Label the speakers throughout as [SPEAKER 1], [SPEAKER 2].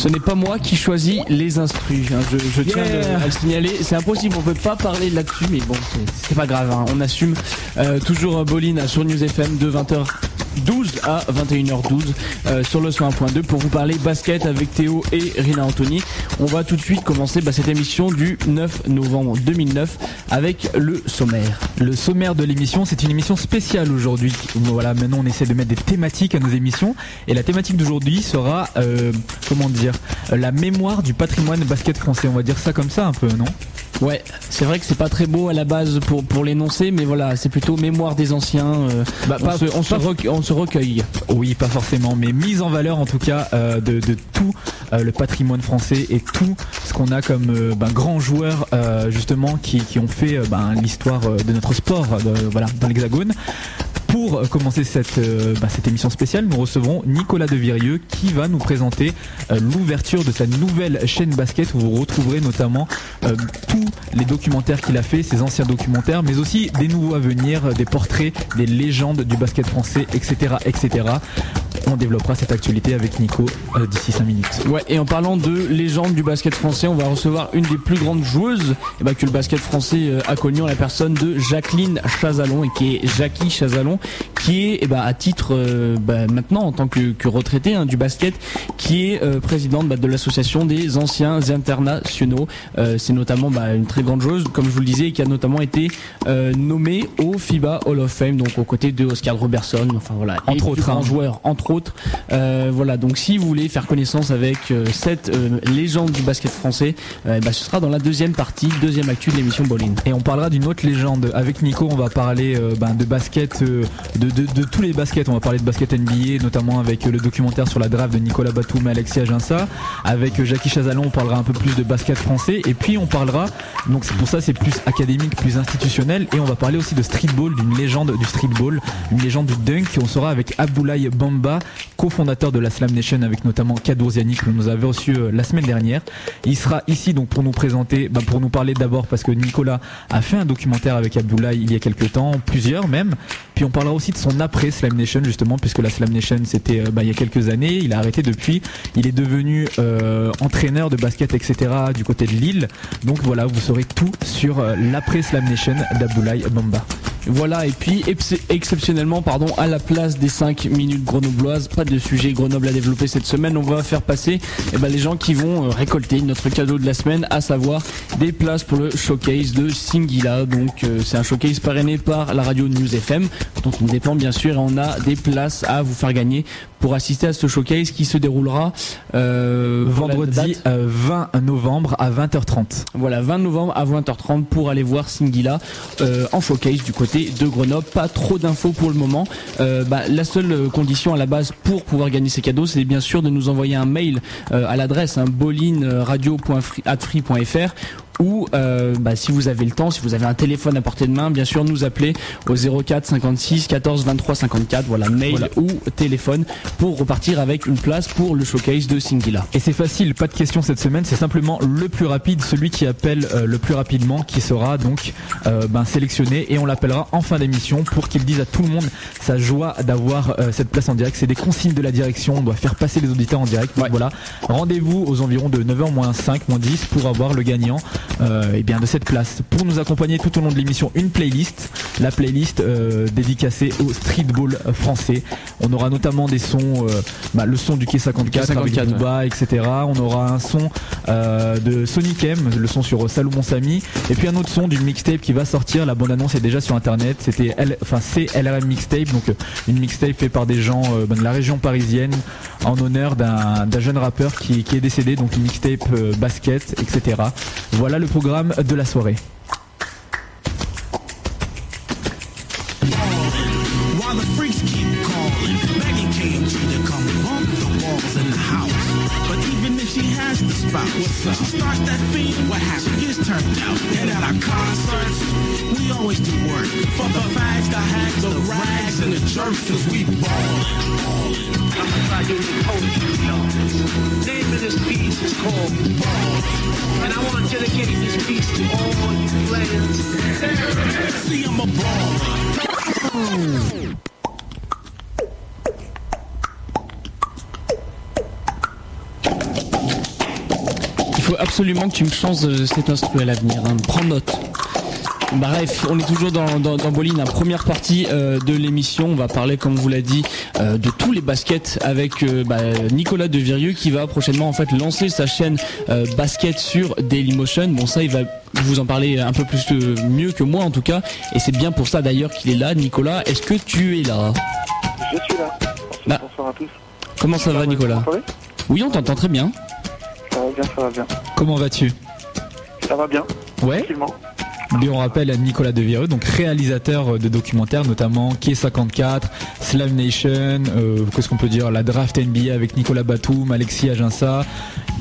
[SPEAKER 1] Ce n'est pas moi qui choisis les instrus. hein. Je, je tiens
[SPEAKER 2] Yeah.
[SPEAKER 1] à le signaler. C'est impossible, on peut pas parler là-dessus, mais bon, c'est- pas grave. hein. On assume. Euh, toujours euh, Boline sur News FM de 20h12 à 21h12 euh, sur le 101.2 pour vous parler basket avec Théo et Rina Anthony. On va tout de suite commencer bah, cette émission du 9 novembre 2009 avec le sommaire.
[SPEAKER 2] Le sommaire de l'émission, c'est une émission spéciale aujourd'hui. Voilà, maintenant on essaie de mettre des thématiques à nos émissions. Et la thématique d'aujourd'hui sera, euh, comment dire, la mémoire du patrimoine basket français. On va dire ça comme ça un peu, non?
[SPEAKER 1] Ouais, c'est vrai que c'est pas très beau à la base pour, pour l'énoncer, mais voilà, c'est plutôt mémoire des anciens. euh,
[SPEAKER 2] Bah,
[SPEAKER 1] on,
[SPEAKER 2] pas-
[SPEAKER 1] se, on, se
[SPEAKER 2] pas-
[SPEAKER 1] recu- on se recueille.
[SPEAKER 2] Oui, pas forcément, mais mise en valeur en tout cas euh, de, de tout euh, le patrimoine français et tout ce qu'on a comme ben, grands joueurs justement qui, qui ont fait ben, l'histoire de notre sport voilà, dans l'Hexagone. Pour commencer cette, euh, ben, cette émission spéciale, nous recevrons Nicolas Devirieux qui va nous présenter euh, l'ouverture de sa nouvelle chaîne basket où vous retrouverez notamment euh, tous les documentaires qu'il a fait, ses anciens documentaires, mais aussi des nouveaux à venir, des portraits, des légendes du basket français, etc. etc. On développera cette actualité avec Nico d'ici 5 minutes.
[SPEAKER 1] Ouais, et en parlant de légende du basket français, on va recevoir une des plus grandes joueuses eh ben, que le basket français a connue la personne de Jacqueline Chazalon, et qui est Jackie Chazalon, qui est eh ben, à titre euh, bah, maintenant en tant que, que retraitée hein, du basket, qui est euh, présidente bah, de l'association des anciens internationaux. Euh, C'est notamment bah, une très grande joueuse, comme je vous le disais, qui a notamment été nommée au FIBA Hall of Fame, donc aux côtés de Oscar Robertson, enfin voilà,
[SPEAKER 2] Entre autres,
[SPEAKER 1] grands
[SPEAKER 2] hein.
[SPEAKER 1] joueurs, entre autres. Voilà, donc si vous voulez faire connaissance avec cette légende du basket français, bah, ce sera dans la deuxième partie, deuxième actu de l'émission Bowling.
[SPEAKER 2] Et on parlera d'une autre légende. Avec Nico, on va parler ben, de basket, de, tous les baskets. On va parler de basket NBA, notamment avec euh, le documentaire sur la draft de Nicolas Batum et Alexis Aginsa. Avec euh, Jackie Chazalon, on parlera un peu plus de basket français. Et puis on parlera, donc c'est pour ça c'est plus académique, plus institutionnel. Et on va parler aussi de streetball, d'une légende du streetball, une légende du dunk. On sera avec Abdoulaye Bamba, cofondateur de la Slam Nation, avec notamment Kadour Ziani que nous avons reçu euh, la semaine dernière. Il sera ici donc pour nous présenter, bah, pour nous parler d'abord parce que Nicolas a fait un documentaire avec Abdoulaye il y a quelques temps, plusieurs même. Puis on parlera aussi de son après Slam Nation justement, puisque la Slam Nation c'était euh, bah, il y a quelques années. Il a arrêté depuis. Il est devenu euh, entraîneur de basket etc. du côté de Lille. Donc voilà, vous saurez tout sur euh, l'après Slam Nation d'Abdoulaye Bamba.
[SPEAKER 1] Voilà, et puis ex- exceptionnellement, pardon, à la place des 5 minutes grenobloises, pas de sujet Grenoble à développer cette semaine, on va faire passer eh ben, les gens qui vont euh, récolter notre cadeau de la semaine, à savoir des places pour le showcase de Singila. Donc euh, c'est un showcase parrainé par la radio News FM, dont on dépend bien sûr, et on a des places à vous faire gagner pour assister à ce showcase qui se déroulera euh,
[SPEAKER 2] Vendredi
[SPEAKER 1] la date
[SPEAKER 2] euh, 20 novembre à 20h30.
[SPEAKER 1] Voilà, 20 novembre à 20h30 pour aller voir Singila euh, en showcase du côté de Grenoble. Pas trop d'infos pour le moment. Euh, bah, la seule euh, condition à la base pour pouvoir gagner ces cadeaux, c'est bien sûr de nous envoyer un mail euh, à l'adresse hein, ou euh, bah, si vous avez le temps, si vous avez un téléphone à portée de main, bien sûr nous appeler au 04 56 14 23 54. Voilà, mail
[SPEAKER 2] Voilà.
[SPEAKER 1] ou téléphone pour repartir avec une place pour le showcase de Singila.
[SPEAKER 2] Et c'est facile, pas de question cette semaine, c'est simplement le plus rapide, celui qui appelle euh, le plus rapidement, qui sera donc euh, ben, sélectionné et on l'appellera en fin d'émission pour qu'il dise à tout le monde sa joie d'avoir euh, cette place en direct. C'est des consignes de la direction, on doit faire passer les auditeurs en direct. Donc
[SPEAKER 1] Ouais.
[SPEAKER 2] voilà, rendez-vous aux environs de 9h moins 5, moins 10 pour avoir le gagnant euh, eh bien, de cette place. Pour nous accompagner tout au long de l'émission, une playlist, la playlist euh, dédicacée au streetball français. On aura notamment des sons, euh, bah, le son du Quai 54,
[SPEAKER 1] Quai
[SPEAKER 2] avec
[SPEAKER 1] 54,
[SPEAKER 2] Booba, etc. On aura un son de Sonic M, le son sur Salomon Samy, et puis un autre son d'une mixtape qui va sortir. La bande annonce est déjà sur internet. C'était, enfin c'est LRM mixtape, donc une mixtape faite par des gens ben, de la région parisienne en honneur d'un jeune rappeur qui, qui est décédé, donc une mixtape basket, etc. Voilà le programme de la soirée.
[SPEAKER 3] The spout, when she starts that feed, what happens gets turned out. And at our concerts, we always do work. For the fags, the hags, the rags, and the jerks, cause we ballin'.
[SPEAKER 4] I'm gonna try doing poetry, y'all. Name of this piece is called Ball. And I want to dedicate this piece to all you players.
[SPEAKER 3] See, I'm a baller.
[SPEAKER 1] Absolument que tu me changes euh, cet instrument à l'avenir. Hein. Prends note. Bref, on est toujours dans, dans, dans Bolin, la première partie euh, de l'émission. On va parler, comme vous l'a dit, euh, de tous les baskets avec euh, bah, Nicolas De Virieux qui va prochainement en fait lancer sa chaîne basket sur Dailymotion. Bon, ça, il va vous en parler un peu plus mieux que moi en tout cas. Et c'est bien pour ça d'ailleurs qu'il est là. Nicolas, est-ce que tu es là?
[SPEAKER 5] Je suis là.
[SPEAKER 1] Bah.
[SPEAKER 5] Bonsoir à tous.
[SPEAKER 1] Comment ça va, Nicolas? Oui, on t'entend très bien.
[SPEAKER 5] Ça va bien, ça va bien.
[SPEAKER 2] Comment vas-tu?
[SPEAKER 5] Ça va bien,
[SPEAKER 2] Ouais.
[SPEAKER 5] tranquillement.
[SPEAKER 2] Et on rappelle Nicolas Devireux, donc réalisateur de documentaires, notamment K54, Slam Nation, euh, qu'est-ce qu'on peut dire, la draft NBA avec Nicolas Batum, Alexis Aginsa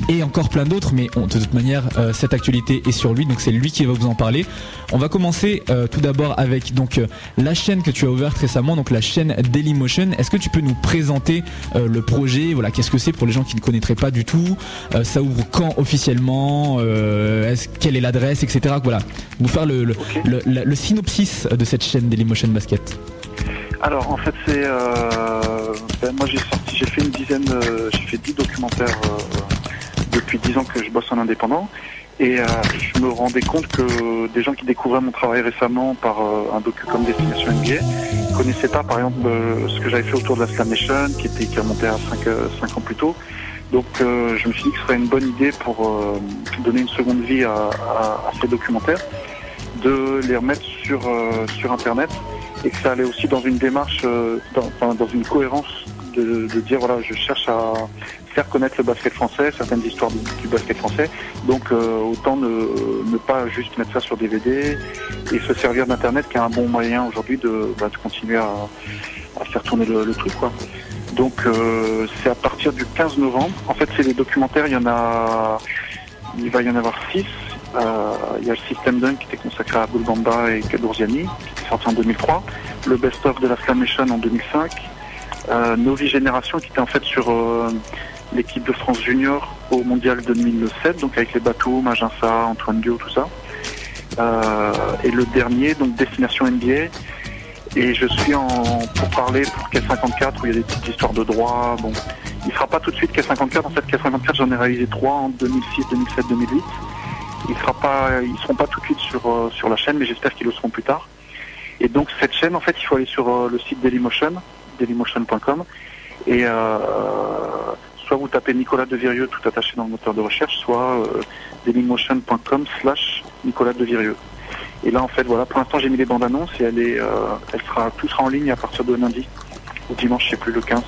[SPEAKER 2] et encore plein d'autres. Mais de toute manière, euh, cette actualité est sur lui, donc c'est lui qui va vous en parler. On va commencer euh, tout d'abord avec donc euh, la chaîne que tu as ouverte récemment, donc la chaîne Dailymotion. Est-ce que tu peux nous présenter euh, le projet? Voilà, qu'est-ce que c'est pour les gens qui ne connaîtraient pas du tout? Ça ouvre quand officiellement? Est-ce quelle est l'adresse, etc. Voilà, faire le, le, le- la- le synopsis de cette chaîne Dailymotion Basket.
[SPEAKER 5] Alors en fait c'est euh, ben, moi j'ai sorti j'ai fait une dizaine euh, j'ai fait 10 documentaires euh, depuis 10 ans que je bosse en indépendant. Et je me rendais compte que des gens qui découvraient mon travail récemment par un docu comme Destination NBA connaissaient pas par exemple ce que j'avais fait autour de la Slam Nation qui était qui remontait à 5, ans plus tôt. Donc je me suis dit que ce serait une bonne idée pour donner une seconde vie à, à- à ces documentaires de les remettre sur, euh, sur Internet et que ça allait aussi dans une démarche, euh, dans, dans, une cohérence de, de, dire voilà, je cherche à faire connaître le basket français, certaines histoires du, basket français, donc euh, autant ne, ne, pas juste mettre ça sur DVD et se servir d'Internet qui est un bon moyen aujourd'hui de, bah, de, continuer à, à, faire tourner le, le truc. Quoi. Donc euh, c'est à partir du 15 novembre. En fait, c'est les documentaires, il y en a, il va y en avoir 6 il y a le System Dunk qui était consacré à Abdul Bamba et Kadourziani, qui était sorti en 2003. Le Best of de la Slam Nation en 2005. Euh, Novi Génération qui était en fait sur euh, l'équipe de France Junior au Mondial 2007, donc avec les Batum, Aginsa, Antoine Dio, tout ça. Euh, et le dernier, donc Destination NBA. Et je suis en pour parler pour K54 où il y a des petites histoires de droit. Bon, il sera pas tout de suite K54. En fait, K54, j'en ai réalisé trois en 2006, 2007, 2008. Il sera pas, ils seront pas tout de suite sur euh, sur la chaîne, mais j'espère qu'ils le seront plus tard. Et donc cette chaîne, en fait, il faut aller sur euh, le site Dailymotion, dailymotion.com, et euh, soit vous tapez Nicolas Devirieux tout attaché dans le moteur de recherche, soit dailymotion.com slash Nicolas Devirieux. Et là, en fait, voilà, pour l'instant, j'ai mis les bandes annonces et elle sera, tout sera en ligne à partir de lundi ou dimanche, je sais plus, le 15.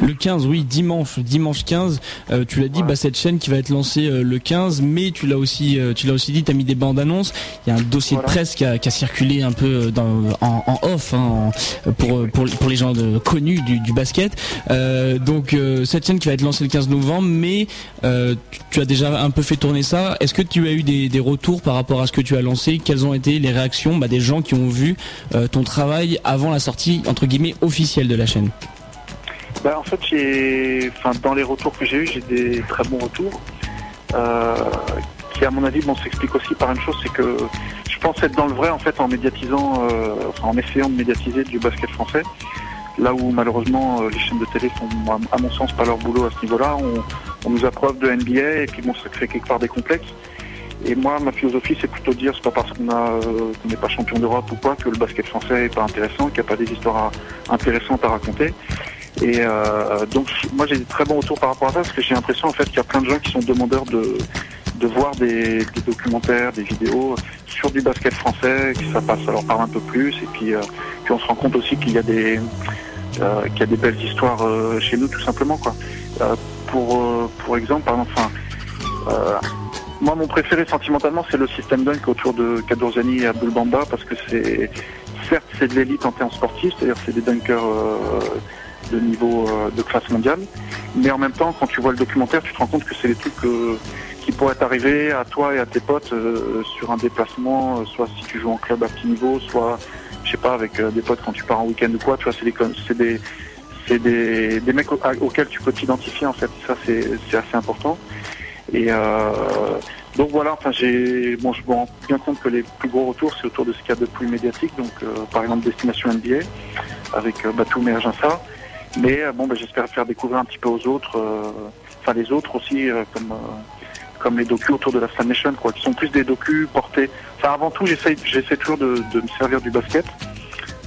[SPEAKER 1] Le 15, oui, dimanche, dimanche 15. euh, tu l'as dit,
[SPEAKER 5] Ouais.
[SPEAKER 1] bah cette chaîne qui va être lancée euh, le 15, mais tu l'as aussi, euh, tu l'as aussi dit, t'as mis des bandes annonces. Il y a un dossier
[SPEAKER 5] Voilà.
[SPEAKER 1] de presse qui a, qui a circulé un peu dans, en, en off hein, en- pour, pour pour les gens de, connus du, du basket. Euh, donc euh, cette chaîne qui va être lancée le 15 novembre, mais euh, tu, tu as déjà un peu fait tourner ça. Est-ce que tu as eu des, des retours par rapport à ce que tu as lancé? Quelles ont été les réactions bah, des gens qui ont vu euh, ton travail avant la sortie entre guillemets officielle de la chaîne?
[SPEAKER 5] Bah, en fait, dans les retours que j'ai eus, j'ai des très bons retours. Euh, qui, à mon avis, bon, s'explique aussi par une chose, c'est que je pense être dans le vrai, en fait, en médiatisant, euh, en essayant de médiatiser du basket français. Là où, malheureusement, euh, les chaînes de télé font, à, mon sens, pas leur boulot à ce niveau-là. On, nous approuve de NBA, et puis bon, ça crée quelque part des complexes. Et moi, ma philosophie, c'est plutôt de dire, c'est pas parce qu'on n'est pas champion d'Europe ou quoi, que le basket français est pas intéressant, qu'il n'y a pas des histoires intéressantes à raconter. Et euh, donc moi j'ai des très bons retours par rapport à ça parce que j'ai l'impression en fait qu'il y a plein de gens qui sont demandeurs de, de voir des, des documentaires, des vidéos sur du basket français, que ça passe, ça leur parle un peu plus et puis, euh, puis on se rend compte aussi qu'il y a des euh, qu'il y a des belles histoires euh, chez nous tout simplement quoi. Euh, pour euh, pour exemple enfin, moi mon préféré sentimentalement c'est le système dunk autour de Kadourziani et Abdul Bamba parce que c'est certes c'est de l'élite en termes sportifs, c'est-à-dire c'est des dunkers de niveau euh, de classe mondiale. Mais en même temps, quand tu vois le documentaire, tu te rends compte que c'est des trucs euh, qui pourraient t'arriver à toi et à tes potes euh, sur un déplacement, soit si tu joues en club à petit niveau, soit, je sais pas, avec des potes quand tu pars en week-end ou quoi. Tu vois, c'est des, des, des, des mecs auxquels tu peux t'identifier en fait. Ça, c'est, assez important. Et donc voilà, enfin j'ai, bon, je me rends bien compte que les plus gros retours, c'est autour de ce qu'il y a de plus médiatique. Donc, par exemple, Destination NBA avec euh, Batum et Aginsa. Mais euh, bon, bah, j'espère faire découvrir un petit peu aux autres, euh, enfin les autres aussi, euh, comme comme les docus autour de la Slam Nation, quoi, qui sont plus des docus portés. Enfin, avant tout, j'essaie, toujours de, me servir du basket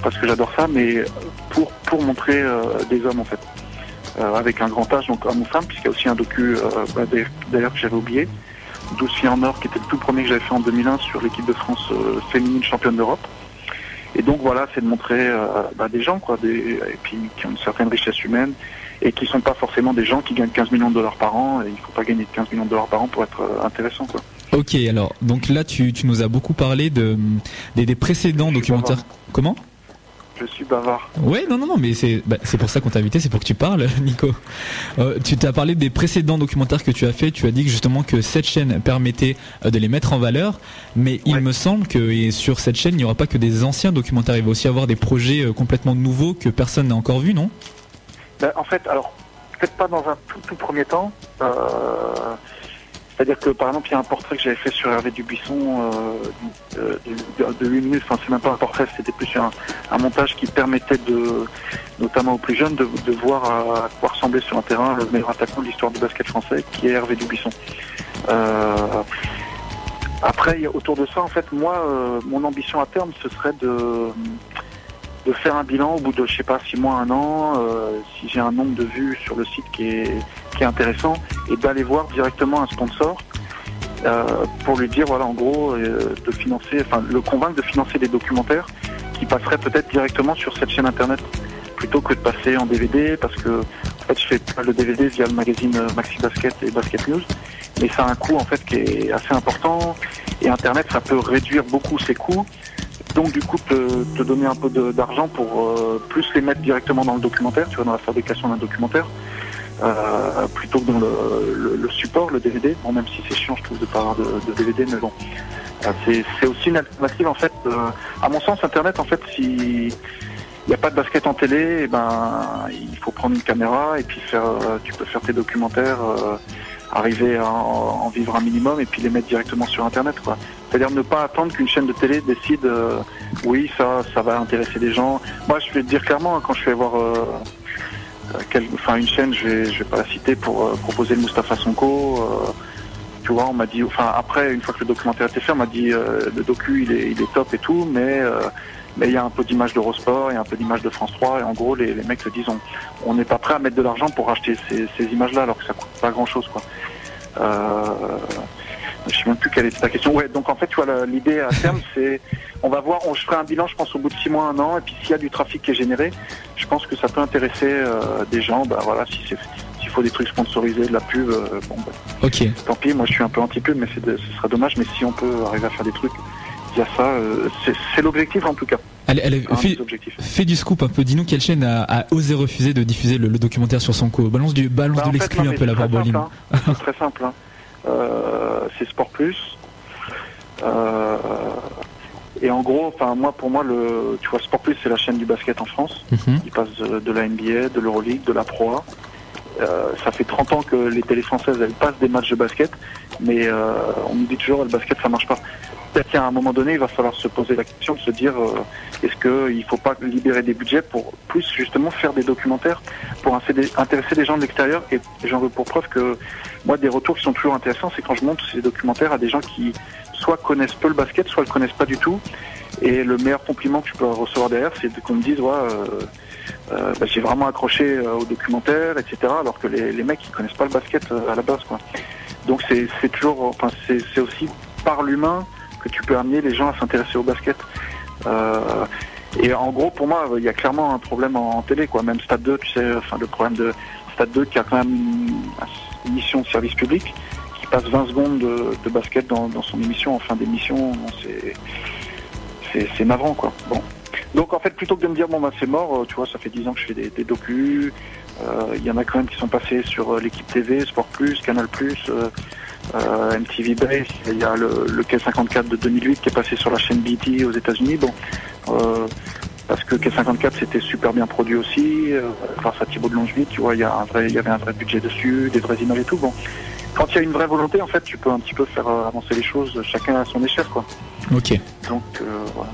[SPEAKER 5] parce que j'adore ça, mais pour pour montrer des hommes en fait, avec un grand âge, donc homme ou femme, puisqu'il y a aussi un docu bah, d'ailleurs- que j'avais oublié, 12 filles en or, qui était le tout premier que j'avais fait en 2001 sur l'équipe de France féminine championne d'Europe. Et donc voilà, c'est de montrer euh, bah, des gens, quoi, des, et puis qui ont une certaine richesse humaine et qui sont pas forcément des gens qui gagnent 15 millions de dollars par an. Et il faut pas gagner 15 millions de dollars par an pour être euh, intéressant, quoi.
[SPEAKER 2] Ok, alors donc là tu, tu nous as beaucoup parlé de des, des précédents documentaires. Comment?
[SPEAKER 5] Je suis bavard.
[SPEAKER 2] Ouais, non, non, non, mais c'est bah, c'est pour ça qu'on t'a invité, c'est pour que tu parles, Nico. Euh, tu t'as parlé des précédents documentaires que tu as fait. Tu as dit que justement que cette chaîne permettait euh, de les mettre en valeur, mais il me semble que et sur cette chaîne, il n'y aura pas que des anciens documentaires. Il va aussi avoir des projets euh, complètement nouveaux que personne n'a encore vus, non?
[SPEAKER 5] Ben, en fait, alors, peut-être pas dans un tout, tout premier temps. Euh, C'est-à-dire que, par exemple, il y a un portrait que j'avais fait sur Hervé Dubuisson euh, de, de, de 8 minutes. Enfin, c'est même pas un portrait, c'était plus un, un montage qui permettait de, notamment aux plus jeunes, de, voir à quoi ressemblait sur un terrain le meilleur attaquant de l'histoire du basket français, qui est Hervé Dubuisson. Euh, après, autour de ça, en fait, moi, euh, mon ambition à terme, ce serait de de faire un bilan au bout de, je sais pas, six mois, un an, euh, si j'ai un nombre de vues sur le site qui est, qui est intéressant, et d'aller voir directement un sponsor euh, pour lui dire, voilà, en gros, euh, de financer, enfin, le convaincre de financer des documentaires qui passeraient peut-être directement sur cette chaîne internet plutôt que de passer en DVD, parce que en fait, je fais pas le DVD via le magazine Maxi Basket et Basket News, mais ça a un coût en fait qui est assez important, et Internet, ça peut réduire beaucoup ses coûts donc du coup te, donner un peu d'argent pour euh, plus les mettre directement dans le documentaire, tu vois, dans la fabrication d'un documentaire, euh, plutôt que dans le, support, le DVD. Bon, même si c'est chiant, je trouve, de pas avoir de, DVD, mais bon, Euh, c'est aussi une alternative en fait. à mon sens, Internet, en fait, si il n'y a pas de basket en télé, eh ben il faut prendre une caméra et puis faire, tu peux faire tes documentaires, arriver à en, vivre un minimum et puis les mettre directement sur Internet, quoi. C'est-à-dire ne pas attendre qu'une chaîne de télé décide, euh, oui, ça, ça va intéresser des gens. Moi, je vais te dire clairement, hein, quand je vais voir euh, euh, une chaîne, je vais, je vais pas la citer pour proposer le Mustapha Sonko. tu vois, on m'a dit, enfin, après, une fois que le documentaire était fait, on m'a dit, le docu, il est, il est top et tout, mais mais il y a un peu d'image d'Eurosport, il y a un peu d'image de France 3, et en gros, les, les mecs se disent, on n'est pas prêt à mettre de l'argent pour acheter ces, ces images-là, alors que ça coûte pas grand-chose, quoi. Euh, je sais même plus quelle était ta question. Ouais, donc en fait, tu vois, l'idée à terme, c'est, on va voir, on, je ferai un bilan, je pense, au bout de six mois, un an, et puis s'il y a du trafic qui est généré, je pense que ça peut intéresser euh, des gens. Bah voilà, si c'est, s'il faut des trucs sponsorisés, de la pub, euh, bon, bah,
[SPEAKER 2] Ok.
[SPEAKER 5] tant pis. Moi, je suis un peu anti-pub, mais de- ce serait dommage. Mais si on peut arriver à faire des trucs via ça, euh, c'est, c'est l'objectif en tout cas.
[SPEAKER 2] Allez, fais, du scoop un peu. Dis-nous quelle chaîne a, a osé refuser de diffuser le, le documentaire sur son co. Balance du, balance
[SPEAKER 5] Bah,
[SPEAKER 2] de l'exclu un peu la barboline.
[SPEAKER 5] hein. C'est très simple. hein. Euh, c'est Sport Plus. Euh, et en gros, enfin moi, pour moi, le, tu vois, Sport Plus, c'est la chaîne du basket en France.
[SPEAKER 2] Mhm.
[SPEAKER 5] Il passe de, de la NBA, de l'Euroleague, de la Pro A. Euh, ça fait 30 ans que les télés françaises elles passent des matchs de basket, mais on nous dit toujours le basket ça marche pas. Peut-être qu'à un moment donné il va falloir se poser la question de se dire euh, est-ce qu'il ne faut pas libérer des budgets pour plus justement faire des documentaires pour intéresser- des gens de l'extérieur? Et j'en veux pour preuve que moi des retours qui sont toujours intéressants c'est quand je montre ces documentaires à des gens qui soit connaissent peu le basket soit le connaissent pas du tout et le meilleur compliment que je peux recevoir derrière c'est qu'on me dise ouais, euh, euh, bah, j'ai vraiment accroché euh, au documentaire, etc. Alors que les, mecs ils connaissent pas le basket euh, à la base, quoi. Donc c'est toujours, enfin c'est aussi par l'humain que tu peux amener les gens à s'intéresser au basket. Euh, et en gros, pour moi, il y a clairement un problème en, télé, quoi. Même Stade 2, tu sais, enfin le problème de Stade 2 qui a quand même une, mission de service public, qui passe 20 secondes de, basket dans, son émission, en fin d'émission, c'est navrant, quoi. Bon. Donc en fait, plutôt que de me dire bon bah c'est mort, euh, tu vois, ça fait 10 ans que je fais des, des docus. euh, Il y en a quand même qui sont passés sur l'équipe TV, Sport Plus, Canal Plus, euh, MTV Base. Il y a le, le K54 de 2008 qui est passé sur la chaîne BT aux États-Unis. Bon, euh, parce que K54 c'était super bien produit aussi, euh, grâce à Thibaut de Longeville, tu vois, il y a un vrai, il y avait un vrai budget dessus, des vraies images et tout. Bon, quand il y a une vraie volonté, en fait, tu peux un petit peu faire euh, avancer les choses, chacun à son échelle, quoi.
[SPEAKER 2] Ok.
[SPEAKER 5] Donc euh, voilà.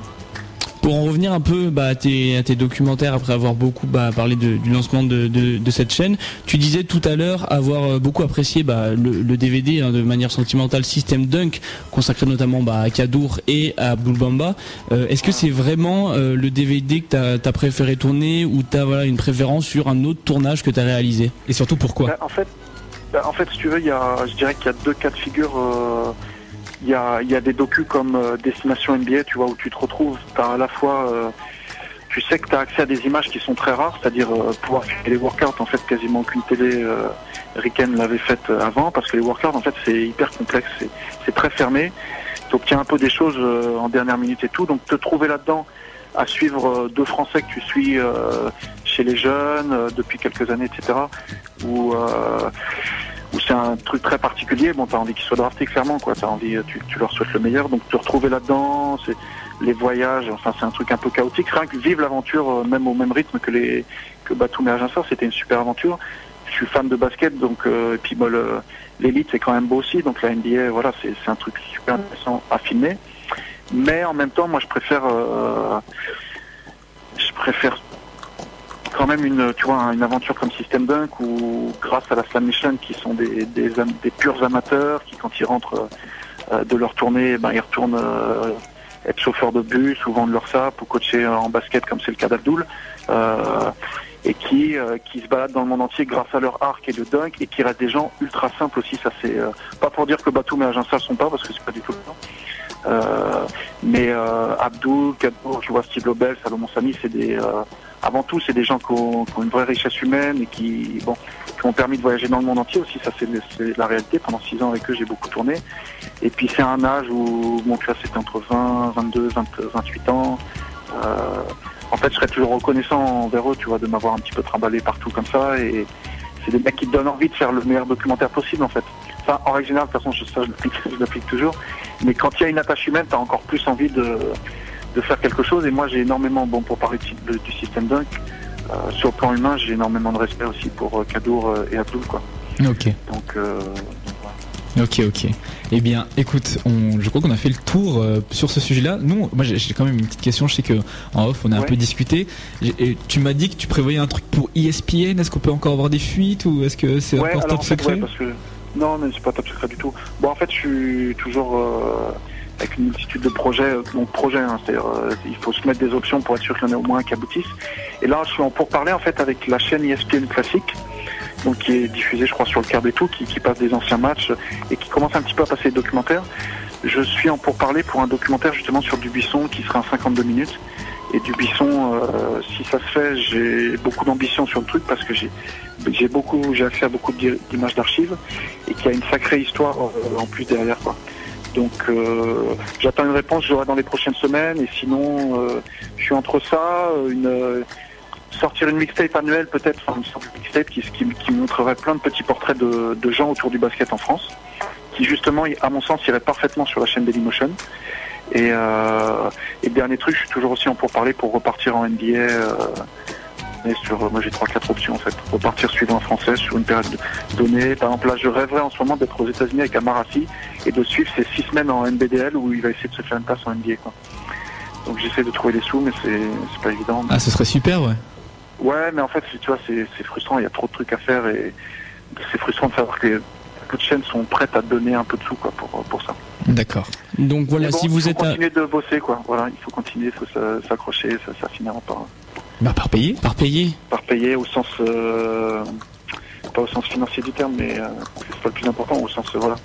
[SPEAKER 1] Pour en revenir un peu bah, à, tes, à tes documentaires, après avoir beaucoup bah, parlé de- du lancement de, de, de cette chaîne, tu disais tout à l'heure avoir euh, beaucoup apprécié bah, le, le DVD hein, de manière sentimentale System Dunk, consacré notamment bah, à Kadour et à Abdul Bamba. Euh, Est-ce que c'est vraiment euh, le DVD que tu as, préféré tourner ou tu as voilà, une préférence sur un autre tournage que tu as réalisé?
[SPEAKER 2] Et surtout pourquoi?
[SPEAKER 5] Bah, en fait, bah, en fait, si tu veux, il y a, je dirais qu'il y a deux cas de figure. euh, Il y, a, y a des docus comme euh, Destination NBA, tu vois, où tu te retrouves, t'as à la fois, euh, tu sais que tu as accès à des images qui sont très rares, c'est-à-dire euh, pouvoir faire les workouts, en fait, quasiment qu'une télé euh, ricaine l'avait fait euh, avant, parce que les workouts, en fait, c'est hyper complexe, c'est- très fermé. Tu obtiens un peu des choses euh, en dernière minute et tout, donc te trouver là-dedans à suivre deux Français que tu suis chez les jeunes depuis quelques années, etc. Euh, où c'est un truc très particulier. Bon, t'as envie qu'ils soient draftés clairement, quoi. T'as envie, euh, tu, tu leur souhaites le meilleur. Donc te retrouver là-dedans, c'est les voyages. Enfin, c'est un truc un peu chaotique. Rien que vivre l'aventure, euh, même au même rythme que les que Batum et Agincourt, c'était une super aventure. Je suis fan de basket, donc euh, et puis l'élite c'est quand même beau aussi. Donc la NBA, voilà, c'est c'est un truc super intéressant à filmer. Mais en même temps, moi, je préfère, euh, je préfère quand même une, tu vois, une aventure comme System Dunk où, grâce à la Slam Nation, qui sont des, des, purs amateurs, qui quand ils rentrent euh, de leur tournée, ben, ils retournent euh, être chauffeurs de bus ou vendre leur sap ou coacher en basket comme c'est le cas d'Abdoul. Euh, et qui, euh, qui se baladent dans le monde entier grâce à leur arc et le dunk et qui restent des gens ultra simples aussi. Ça c'est euh, pas pour dire que Batum et Aginsa sont pas parce que c'est pas du tout le. Euh, mais euh, Abdul, Kadour, tu vois Steve Lobel, Salomon Samy, c'est des euh, avant tout c'est des gens qui ont, qui ont une vraie richesse humaine et qui bon qui ont permis de voyager dans le monde entier aussi. Ça c'est la réalité. Pendant six ans avec eux j'ai beaucoup tourné. Et puis c'est un âge où mon classe c'était entre 20, 22, 20, 28 ans. Euh, en fait, je serais toujours reconnaissant envers eux, tu vois, de m'avoir un petit peu trimballé partout comme ça. Et c'est des mecs qui te donnent envie de faire le meilleur documentaire possible, en fait. Enfin, en règle générale, de toute façon, je, ça, je l'applique- toujours. Mais quand il y a une attache humaine, tu as encore plus envie de, de faire quelque chose. Et moi, j'ai énormément, bon, pour parler de- du système Dunk, euh, sur le plan humain, j'ai énormément de respect aussi pour euh, Kadour euh, et Abdul, quoi.
[SPEAKER 2] Ok.
[SPEAKER 5] Donc, euh,
[SPEAKER 2] Ok, ok. Eh bien, écoute, on, je crois qu'on a fait le tour euh, sur ce sujet-là. Nous, moi, j'ai quand même une petite question. Je sais que en off, on a un peu discuté. Et tu m'as dit que tu prévoyais un truc pour ESPN. Est-ce qu'on peut encore avoir des fuites ou est-ce que c'est
[SPEAKER 5] Ouais,
[SPEAKER 2] encore
[SPEAKER 5] alors
[SPEAKER 2] top
[SPEAKER 5] en fait,
[SPEAKER 2] secret
[SPEAKER 5] ouais, parce que non, mais c'est pas top secret du tout. Bon, en fait, je suis toujours euh, avec une multitude de projets, euh, donc projets, hein, c'est-à-dire euh, il faut se mettre des options pour être sûr qu'il y en ait au moins un qui aboutisse. Et là, je suis en pourparler en fait avec la chaîne ESPN classique, donc qui est diffusée, je crois, sur le câble et tout, qui, passe des anciens matchs et qui commence un petit peu à passer des documentaires. Je suis en pourparler pour un documentaire justement sur Dubuisson qui sera en 52 minutes. Et Dubuisson, euh, si ça se fait, j'ai beaucoup d'ambition sur le truc parce que j'ai beaucoup, j'ai accès à beaucoup d'i- d'images d'archives et qui a une sacrée histoire en plus derrière quoi. Donc euh, j'attends une réponse, j'aurai dans les prochaines semaines et sinon euh, je suis entre ça, euh, une euh, sortir une mixtape annuelle peut-être, enfin une sorte de mixtape qui, qui, qui montrerait plein de petits portraits de, de gens autour du basket en France, qui justement, à mon sens, irait parfaitement sur la chaîne Dailymotion. Et, euh, et dernier truc, je suis toujours aussi en pourparler pour repartir en NBA. Mais sur, moi j'ai trois quatre options en fait. Repartir suivant un français sur une période donnée. Par exemple là, je rêverais en ce moment d'être aux États-Unis avec Amarassi et de suivre ces six semaines en NBDL où il va essayer de se faire une place en NBA. Quoi. Donc j'essaie de trouver des sous, mais c'est c'est pas évident.
[SPEAKER 2] Ah, ce serait super, ouais.
[SPEAKER 5] Ouais, mais en fait, tu vois, c'est c'est frustrant. Il y a trop de trucs à faire et c'est frustrant de savoir que beaucoup de chaînes sont prêtes à donner un peu de sous quoi pour pour ça.
[SPEAKER 2] D'accord.
[SPEAKER 1] Donc voilà,
[SPEAKER 5] bon,
[SPEAKER 1] si vous
[SPEAKER 5] il faut
[SPEAKER 1] êtes à-
[SPEAKER 5] continuer de bosser quoi. Voilà, il faut continuer, il faut s'a- s'accrocher, ça, ça finira par
[SPEAKER 2] Bah, par payer.
[SPEAKER 1] par payer,
[SPEAKER 5] par payer au sens euh, pas au sens financier du terme, mais euh, c'est pas le plus important, au sens euh, voilà,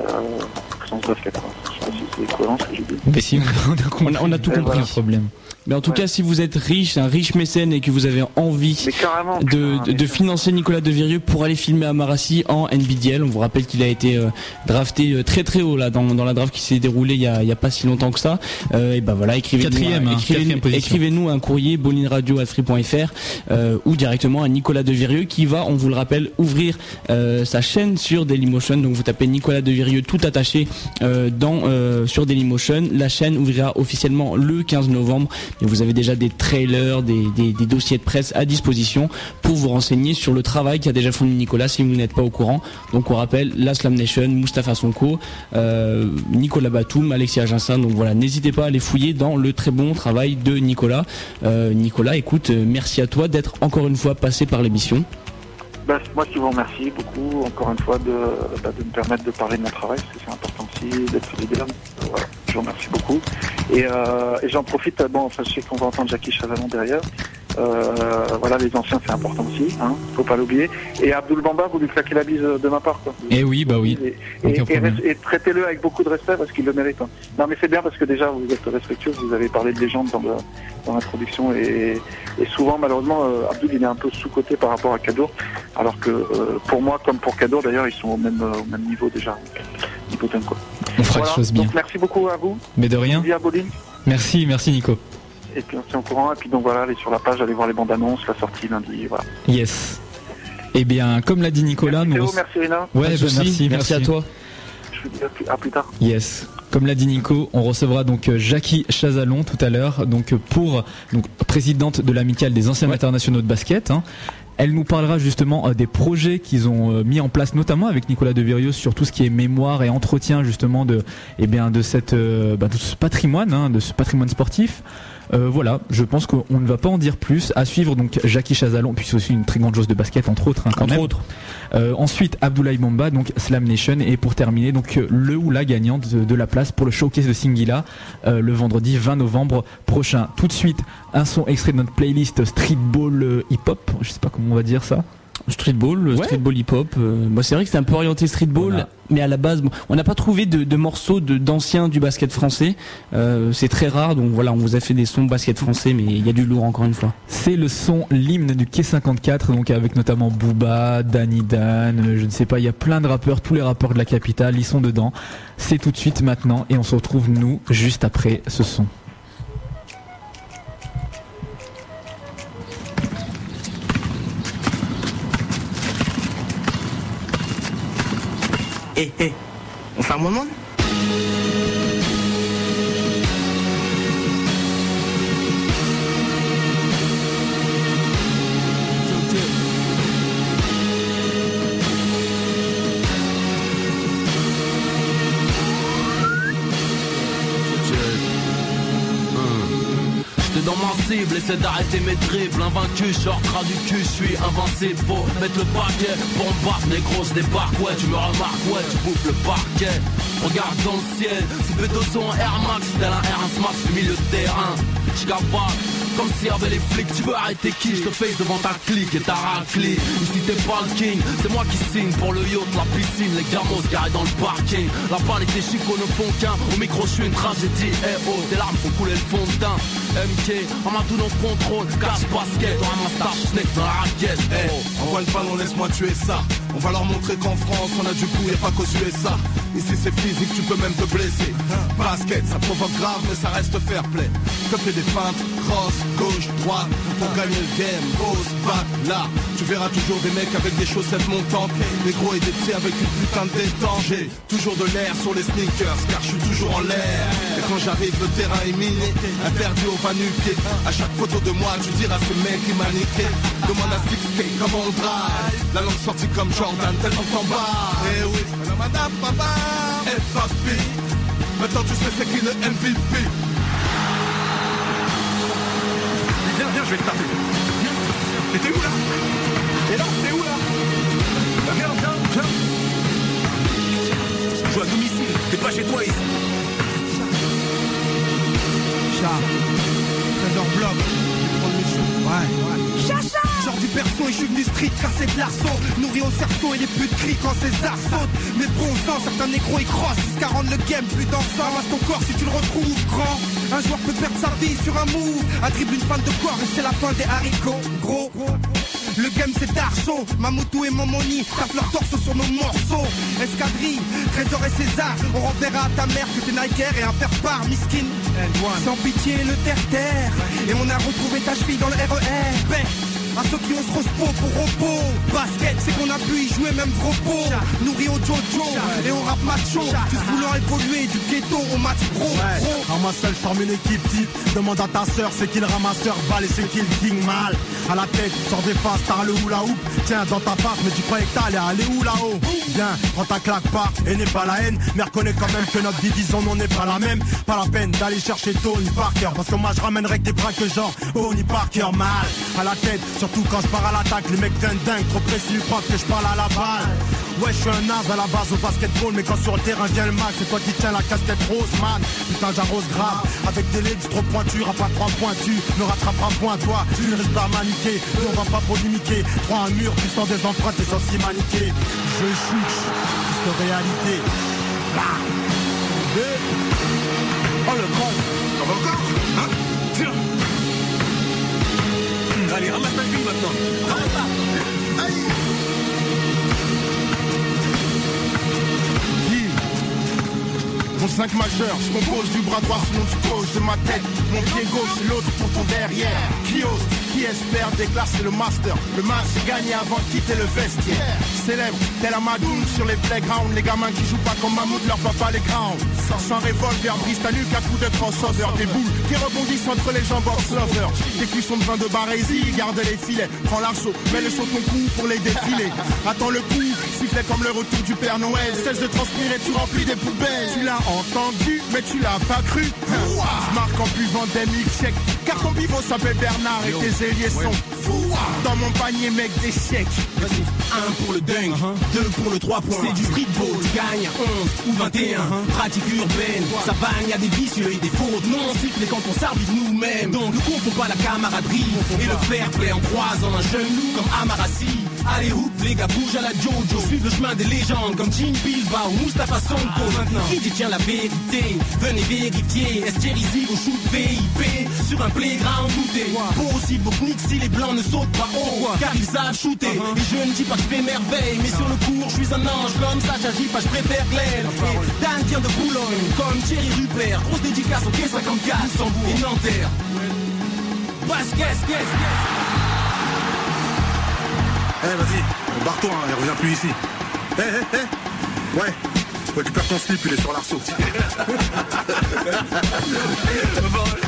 [SPEAKER 5] euh, au sens basket. Je sais pas si c'est cohérent ce que j'ai dit.
[SPEAKER 2] Mais si, on a.
[SPEAKER 1] On a- on a tout
[SPEAKER 5] compris.
[SPEAKER 2] de problème.
[SPEAKER 1] Mais en tout
[SPEAKER 5] Ouais.
[SPEAKER 1] cas, si vous êtes riche, un riche mécène et que vous avez envie de,
[SPEAKER 5] putain,
[SPEAKER 1] de, de financer Nicolas De Virieux pour aller filmer à Marassi en NBDL. On vous rappelle qu'il a été euh, drafté euh, très très haut là dans, dans la draft qui s'est déroulée il y a, il y a pas si longtemps que ça. Euh, et ben voilà, écrivez-nous
[SPEAKER 2] hein,
[SPEAKER 1] écrivez- écrivez-nous un courrier bolinradio@free.fr euh, ou directement à Nicolas De Virieux qui va, on vous le rappelle, ouvrir euh, sa chaîne sur Dailymotion. Donc vous tapez Nicolas De Virieux tout attaché euh, dans euh, sur Dailymotion. La chaîne ouvrira officiellement le 15 novembre, et vous avez déjà des trailers, des, dossiers de presse à disposition pour vous renseigner sur le travail qu'a déjà fourni Nicolas si vous n'êtes pas au courant. Donc on rappelle la Slam Nation, Mustapha Sonko, euh, Nicolas Batum, Alexis Aginsin. Donc voilà, n'hésitez pas à aller fouiller dans le très bon travail de Nicolas. Euh, Nicolas, écoute, euh, merci à toi d'être encore une fois passé par l'émission.
[SPEAKER 5] Bah, moi qui vous remercie beaucoup, encore une fois, de, bah, de me permettre de parler de mon travail, parce que c'est important aussi d'être solidaire. Voilà, je vous remercie beaucoup. Et, euh, et j'en profite, euh, bon, enfin, je sais qu'on va entendre Jackie Chazalon derrière. Euh, voilà, les anciens, c'est important aussi, hein, faut pas l'oublier. Et Abdul Bamba, vous lui claquez la bise de ma part, quoi.
[SPEAKER 2] Eh oui, bah oui.
[SPEAKER 5] Et, et- et et traitez-le avec beaucoup de respect parce qu'il le mérite. hein. Non, mais c'est bien parce que déjà, vous êtes respectueux, vous avez parlé de légende dans, l'introduction et, et souvent, malheureusement, euh, Abdul, il est un peu sous-coté par rapport à Kadour, alors que euh, pour moi, comme pour Kadour, d'ailleurs, ils sont au même, au même niveau déjà. Quoi.
[SPEAKER 2] On fera
[SPEAKER 5] Voilà.
[SPEAKER 2] les choses bien.
[SPEAKER 5] Donc, merci beaucoup à vous.
[SPEAKER 2] Mais de rien.
[SPEAKER 5] Merci à Bolin.
[SPEAKER 2] Merci, merci Nico.
[SPEAKER 5] Et puis, on se tient au courant. Et puis, donc, voilà, allez sur la page, allez voir les bandes annonces, la sortie lundi. Voilà.
[SPEAKER 2] Yes. Eh bien, comme l'a dit Nicolas,
[SPEAKER 5] merci
[SPEAKER 2] nous.
[SPEAKER 5] Théo, merci Rina.
[SPEAKER 2] Ouais, merci,
[SPEAKER 1] merci à toi.
[SPEAKER 5] Je vous dis à plus, à plus tard.
[SPEAKER 2] Yes. Comme l'a dit Nico, on recevra donc euh, Jackie Chazalon tout à l'heure, donc euh, pour donc présidente de l'amicale des anciens internationaux de basket. hein. Elle nous parlera justement euh, des projets qu'ils ont euh, mis en place, notamment avec Nicolas De Virios sur tout ce qui est mémoire et entretien justement de, eh bien, de cette, euh, bah, de ce patrimoine, hein, de ce patrimoine sportif. Euh, voilà, je pense qu'on ne va pas en dire plus. À suivre donc Jackie Chazalon, puis c'est aussi une très grande joueuse de basket entre autres, hein, quand
[SPEAKER 1] Entre
[SPEAKER 2] même.
[SPEAKER 1] autres.
[SPEAKER 2] Euh, ensuite, Abdoulaye Bamba, donc Slam Nation, et pour terminer, donc le ou la gagnante de, de la place pour le showcase de Singila euh, le vendredi 20 novembre prochain. Tout de suite, un son extrait de notre playlist Streetball euh, Hip Hop. Je sais pas comment on va dire ça.
[SPEAKER 1] Streetball,
[SPEAKER 2] Ouais.
[SPEAKER 1] streetball hip-hop. euh, moi, c'est vrai que c'est un peu orienté streetball,
[SPEAKER 2] Voilà.
[SPEAKER 1] mais à la base, bon, on n'a pas trouvé de, de morceaux de d'anciens du basket français. Euh, c'est très rare, donc voilà, on vous a fait des sons basket français, mais il y a du lourd encore une fois.
[SPEAKER 2] C'est le son, l'hymne du Quai 54, donc avec notamment Booba, Danny Dan, je ne sais pas, il y a plein de rappeurs, tous les rappeurs de la capitale, ils sont dedans. C'est tout de suite maintenant, et on se retrouve nous juste après ce son.
[SPEAKER 6] Hé, hé, on fait un moment
[SPEAKER 7] cible, essaie d'arrêter mes dribbles. Invaincu, sors du cul, je suis invincible Faut mettre le paquet pour me battre je débarque, ouais, tu me remarques, ouais, tu bouffes le parquet. Regarde dans le ciel, si bédo sont Air Max Tel un R1 Max du milieu de terrain Comme s'il y avait les flics, tu veux arrêter qui? Je te face devant ta clique et ta raclée. Ici t'es pas le king, c'est moi qui signe Pour le yacht, la piscine, les gamos garés dans le parking. La balle et tes chicots ne font qu'un. Au micro je suis une tragédie, eh oh Tes larmes font couler le fond de MK, Amadou non contrôle, cache basket Dans un star snake dans la raquette, eh
[SPEAKER 8] Eh, envoie le ballon, laisse-moi tuer ça. On va leur montrer qu'en France, on a du coup, et pas qu'aux USA. Ici, c'est physique, tu peux même te blesser. Basket, ça provoque grave, mais ça reste fair play. Que fais des feintes, cross, gauche, droite, pour gagner le game. Pose, back, là. Tu verras toujours des mecs avec des chaussettes montantes. Des gros et des petits avec une putain de détente. J'ai toujours de l'air sur les sneakers, car je suis toujours en l'air. Et quand j'arrive, le terrain est miné. Interdit au va nuquer. À chaque photo de moi, tu diras ce mec qui m'a niqué. Demande à 6K comment on drive. La langue sortie comme Jordan, tellement t'en bas. Eh oui, madame, papa, papi. Maintenant tu sais c'est qui le MVP. Viens, viens, je vais te taper. Viens. Mais t'es où là? Et là, t'es où là? Viens, viens, viens. Je joue à domicile, t'es pas chez toi ici.
[SPEAKER 6] Chat, trésor bloc. Ouais, ouais.
[SPEAKER 9] Du perso et je suis venu street casser de l'arceau Nourri au cerceau et les putes crient quand ces arts sautent. Mais bon sang, certains négros y crossent. Jusqu'à rendre le game plus dansant Ramasse ton corps si tu le retrouves grand. Un joueur peut perdre sa vie sur un move. Un dribble une fan de corps et c'est la fin des haricots. Gros le game c'est Darcho, Mamoutou et Momoni tapent leur torse sur nos morceaux. Escadrille, Trésor et César On renverra à ta mère que t'es Nike et un faire part miskin Sans pitié le terre-terre. Et on a retrouvé ta cheville dans le RER Paix, À ceux qui ont ce repos pour repos. Basket, c'est qu'on a pu y jouer même repos. Nourri au Jojo et on rap macho. Tous voulant évoluer du ghetto au match pro. pro.
[SPEAKER 10] À moi seul, je forme une équipe type. Demande à ta sœur, c'est qui le ramasseur? Balle et c'est qui le king mal? À la tête, sors des faces, t'as le hula hoop. Tiens, dans ta face, mais tu croyais que t'allais aller où là-haut? Viens, prends ta claque pas et n'est pas la haine. Mais reconnais quand même que notre division non n'est pas la même. Pas la peine d'aller chercher Tony Parker. Parce que moi je ramènerai que des bras que genre Tony Parker mal. À la tête, surtout quand je pars à l'attaque, les mecs viennent dingue, trop précis, ils croient que je parle à la balle. Ouais, je suis un naze à la base au basketball, mais quand sur le terrain vient le match, c'est toi qui tiens la casquette rose, man. Putain, j'arrose grave, avec des legs trop pointus, rap pas trois pointus, ne rattrapera point toi, tu ne risques pas à maniquer, on va pas polémiquer, trois un mur, tu sens des empreintes, et aussi maniqué. Je shoot, juste réalité. Bah. Et-
[SPEAKER 11] Oh le con Hein?
[SPEAKER 10] Mon 5 majeur, je compose du bras droit sinon tu gauche de ma tête. Mon pied gauche l'autre pour ton derrière. Qui ose, qui espère déclasser le master? Le match est gagné avant de quitter le vestiaire. Célèbre, tel Amadoun sur les playgrounds. Les gamins qui jouent pas comme Mahmoud, leur papa les grounds. Sans revolver, brise ta nuque à coups de crossover. Des boules qui rebondissent entre les jambes box. Des cuissons de vin de barésie, garde les filets. Prends l'arceau, mets le saut ton cou pour les défiler. Attends le coup, sifflet comme le retour du Père Noël. Cesse de transpirer, tu remplis des poubelles. Tu l'as entendu, mais tu l'as pas cru. Je en buvant des. Car ton pivot s'appelle Bernard et tes ailiers sont fous. Dans mon panier, mec, des chèques.
[SPEAKER 11] Vas-y, un pour le dunk, deux pour le 3 points. C'est du streetball, tu gagnes 11 ou 21. Pratique urbaine, ça bagne, a des vicieux et des fautes. Non, siffle quand on s'arbitre nous-mêmes. Donc ne confond pas la camaraderie et le fair play en croisant un jeune loup comme Amarassi. Allez, hoop, les gars, bouge à la Jojo. Suive le chemin des légendes comme Jim Bilba ou Mustafa Sonko. Maintenant, qui détient la vérité? Venez vérifier. Estérizy au shoot VIP sur un playground douté. Possible pour Knicks si les blancs ne sautent pas haut. Car ils savent shooter. Et je ne dis pas que je fais merveille, mais sur le cours, je suis un ange. Comme ça, j'agis pas, je préfère. Et Dan vient de Boulogne, comme Thierry Rupert. Grosse dédicace au K54, Luxembourg et Nanterre. Qu'est-ce
[SPEAKER 10] Eh, vas-y, barre-toi, hein, il revient plus ici. Eh, eh, eh. Ouais, récupère ton slip, il est sur l'arceau.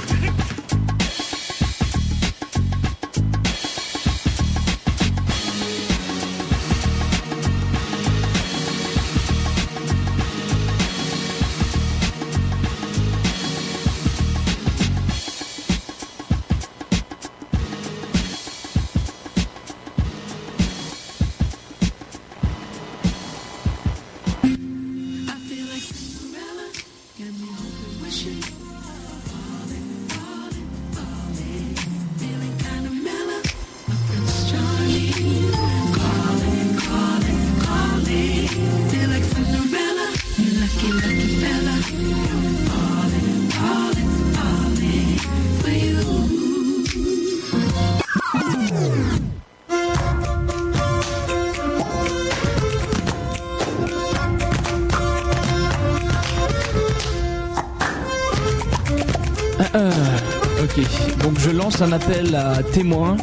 [SPEAKER 1] lance un appel à témoins.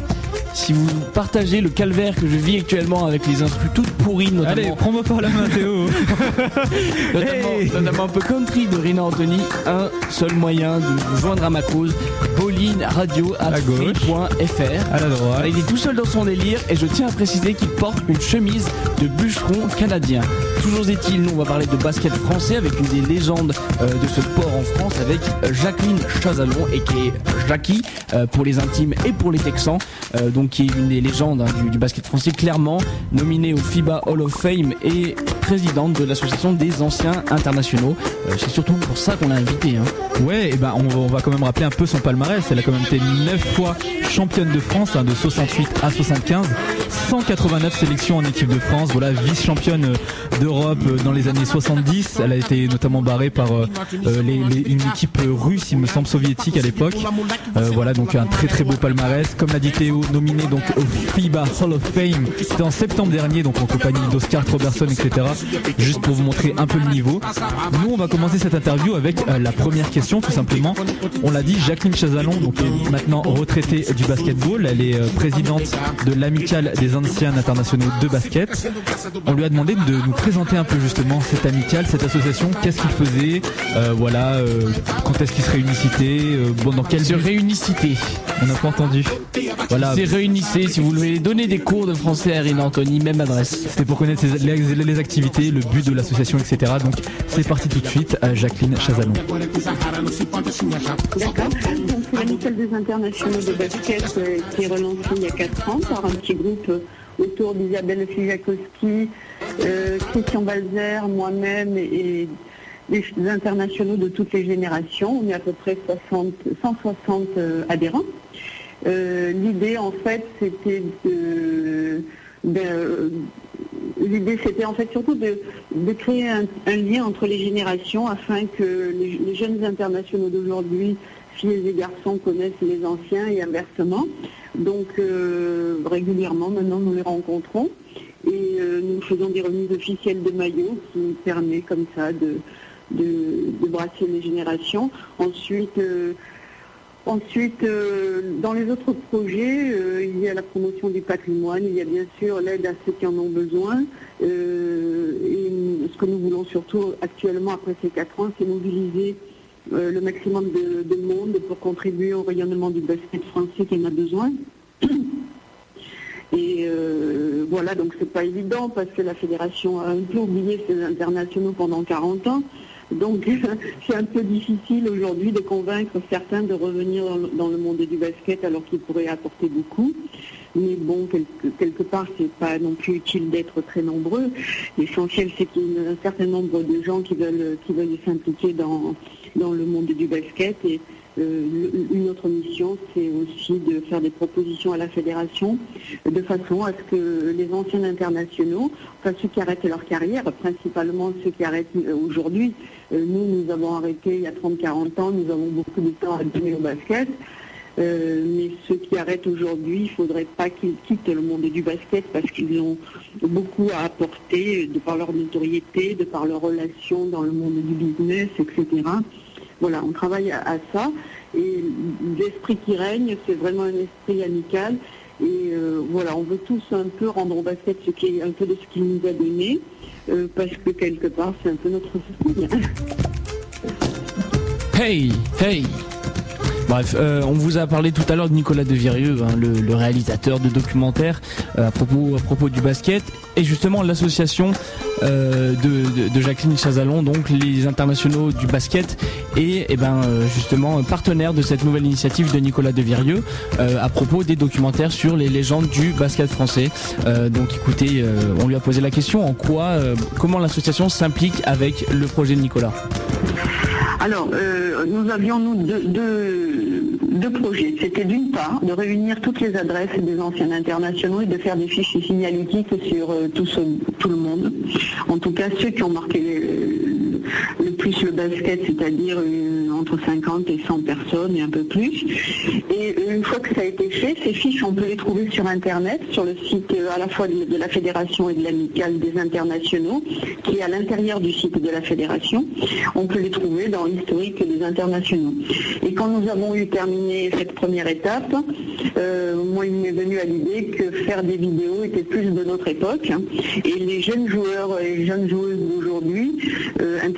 [SPEAKER 1] Si vous partagez le calvaire que je vis actuellement avec les instrus toutes pourries, notamment,
[SPEAKER 2] Allez, prends-moi par la main, Théo.
[SPEAKER 1] notamment,
[SPEAKER 2] Hey
[SPEAKER 1] notamment un peu country de Rina Anthony, un seul moyen de vous joindre à ma cause, Pauline Radio à
[SPEAKER 2] À gauche.
[SPEAKER 1] free.fr.
[SPEAKER 2] À la droite.
[SPEAKER 1] Il est tout seul dans son délire et je tiens à préciser qu'il porte une chemise de bûcheron canadien. Toujours est-il, nous on va parler de basket français avec une des légendes euh, de ce sport en France avec euh, Jacqueline Chazalon et qui est Jackie euh, pour les intimes et pour les Texans, donc qui est une des légendes hein, du basket français clairement, nominée au FIBA Hall of Fame et présidente de l'association des anciens internationaux. Euh, C'est surtout pour ça qu'on l'a invitée. Hein.
[SPEAKER 2] Ouais, et ben on, va- quand même rappeler un peu son palmarès. Elle a quand même été 9 fois championne de France, hein, de 68 à 75, 189 sélections en équipe de France. Voilà, vice-championne euh, d'Europe euh, dans les années 70. Elle a été notamment barrée par une équipe russe, il me semble soviétique à l'époque. Voilà, donc un très très beau palmarès. Comme l'a dit Théo, nominé donc au FIBA Hall of Fame. C'était en septembre dernier, donc en compagnie d'Oscar Robertson, etc. juste pour vous montrer un peu le niveau. Nous, on va commencer cette interview avec euh, la première question, tout simplement. On l'a dit, Jacqueline Chazalon, donc est maintenant retraitée du basketball. Elle est euh, présidente de l'amicale des anciens internationaux de basket. On lui a demandé de nous présenter un peu justement cette amicale, cette association, qu'est-ce qu'il faisait, euh, voilà, euh, quand est-ce qu'ils se réunissaient, bon, dans quelle
[SPEAKER 1] Se réunicité.
[SPEAKER 2] On n'a pas entendu. Voilà.
[SPEAKER 1] C'est réunissez si vous voulez donner des cours de français à Erin Anthony, même adresse.
[SPEAKER 2] C'était pour connaître les activités, le but de l'association, etc. Donc c'est parti tout de suite, à Jacqueline Chazalon.
[SPEAKER 12] D'accord. Donc c'est l'amicale des internationaux de basket euh, qui est relancée il y a 4 ans par un petit groupe euh, autour d'Isabelle Fijakowski, euh, Christian Balzer, moi-même et, des internationaux de toutes les générations. On est à peu près 60, 160 euh, adhérents. L'idée en fait c'était de- L'idée, c'était en fait surtout de, de créer un, lien entre les générations afin que les, jeunes internationaux d'aujourd'hui, filles et garçons, connaissent les anciens et inversement. Donc, euh, régulièrement, maintenant, nous les rencontrons et euh, nous faisons des remises officielles de maillots qui permet comme ça de, de, de brasser les générations. Ensuite, euh, Ensuite, euh, dans les autres projets, euh, il y a la promotion du patrimoine, il y a bien sûr l'aide à ceux qui en ont besoin. Euh, et ce que nous voulons surtout actuellement, après ces quatre ans, c'est mobiliser le maximum de, de monde pour contribuer au rayonnement du basket français qui en a besoin. Et voilà, donc c'est pas évident parce que la fédération a un peu oublié ses internationaux pendant 40 ans. Donc c'est un peu difficile aujourd'hui de convaincre certains de revenir dans le, monde du basket alors qu'ils pourraient apporter beaucoup. Mais bon, quelque, quelque part, c'est pas non plus utile d'être très nombreux. L'essentiel, c'est qu'il y a un certain nombre de gens qui veulent qui veulent s'impliquer dans dans le monde du basket et euh, une autre mission, c'est aussi de faire des propositions à la fédération de façon à ce que les anciens internationaux, enfin ceux qui arrêtent leur carrière, principalement ceux qui arrêtent euh, aujourd'hui, nous, nous avons arrêté il y a 30-40 ans, nous avons beaucoup de temps à donner au basket. Euh, mais ceux qui arrêtent aujourd'hui, il ne faudrait pas qu'ils quittent le monde du basket parce qu'ils ont beaucoup à apporter de par leur notoriété, de par leurs relations dans le monde du business, etc. Voilà, on travaille à ça. Et l'esprit qui règne, c'est vraiment un esprit amical. Et euh, voilà, on veut tous un peu rendre au basket ce qui est un peu de ce qu'il nous a donné, euh, parce que quelque part, c'est un peu notre famille.
[SPEAKER 1] Hey, hey. Bref, euh, on vous a parlé tout à l'heure de Nicolas De Virieux, hein, le, réalisateur de documentaires euh, à propos à propos du basket, et justement l'association euh, de, de, Jacqueline Chazalon, donc les internationaux du basket, et, eh ben justement partenaire de cette nouvelle initiative de Nicolas De Virieux à propos des documentaires sur les légendes du basket français. Donc écoutez, on lui a posé la question en quoi, comment l'association s'implique avec le projet de Nicolas?
[SPEAKER 12] Alors, euh, nous avions nous deux, projets. C'était d'une part de réunir toutes les adresses des anciens internationaux et de faire des fiches signalétiques sur euh, tout, tout le monde. En tout cas, ceux qui ont marqué le, le plus le basket, c'est-à-dire euh, entre 50 et 100 personnes et un peu plus. Et euh, une fois que ça a été fait, ces fiches, on peut les trouver sur Internet, sur le site euh, à la fois de, la Fédération et de l'Amicale des internationaux, qui est à l'intérieur du site de la Fédération. On peut les trouver dans l'historique des internationaux. Et quand nous avons eu terminé cette première étape, moi il m'est venu à l'idée que faire des vidéos était plus de notre époque. Et les jeunes joueurs et jeunes joueuses d'aujourd'hui,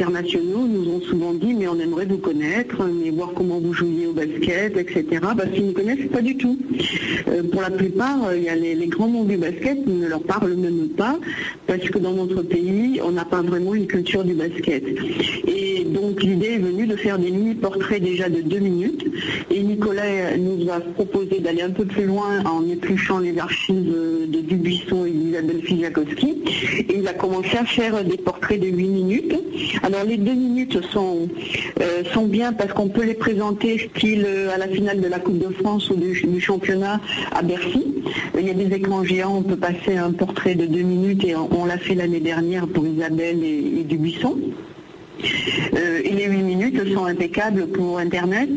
[SPEAKER 12] internationaux, nous ont souvent dit mais on aimerait vous connaître, mais voir comment vous jouiez au basket, etc. Parce qu'ils ne connaissent pas du tout. Euh, pour la plupart, euh, il y a les, grands noms du basket ne leur parlent même pas, parce que dans notre pays, on n'a pas vraiment une culture du basket. Et donc l'idée est venue de faire des mini-portraits déjà de deux minutes. Et Nicolas nous a proposé d'aller un peu plus loin en épluchant les archives euh, de Dubuisson et d'Isabelle Fijakowski. Et il a commencé à faire des portraits de 8 minutes. Les deux minutes sont, euh, sont bien parce qu'on peut les présenter style euh, à la finale de la Coupe de France ou du, championnat à Bercy. Il y a des écrans géants, on peut passer un portrait de deux minutes et on, l'a fait l'année dernière pour Isabelle et Dubuisson. Et les 8 minutes sont impeccables pour Internet.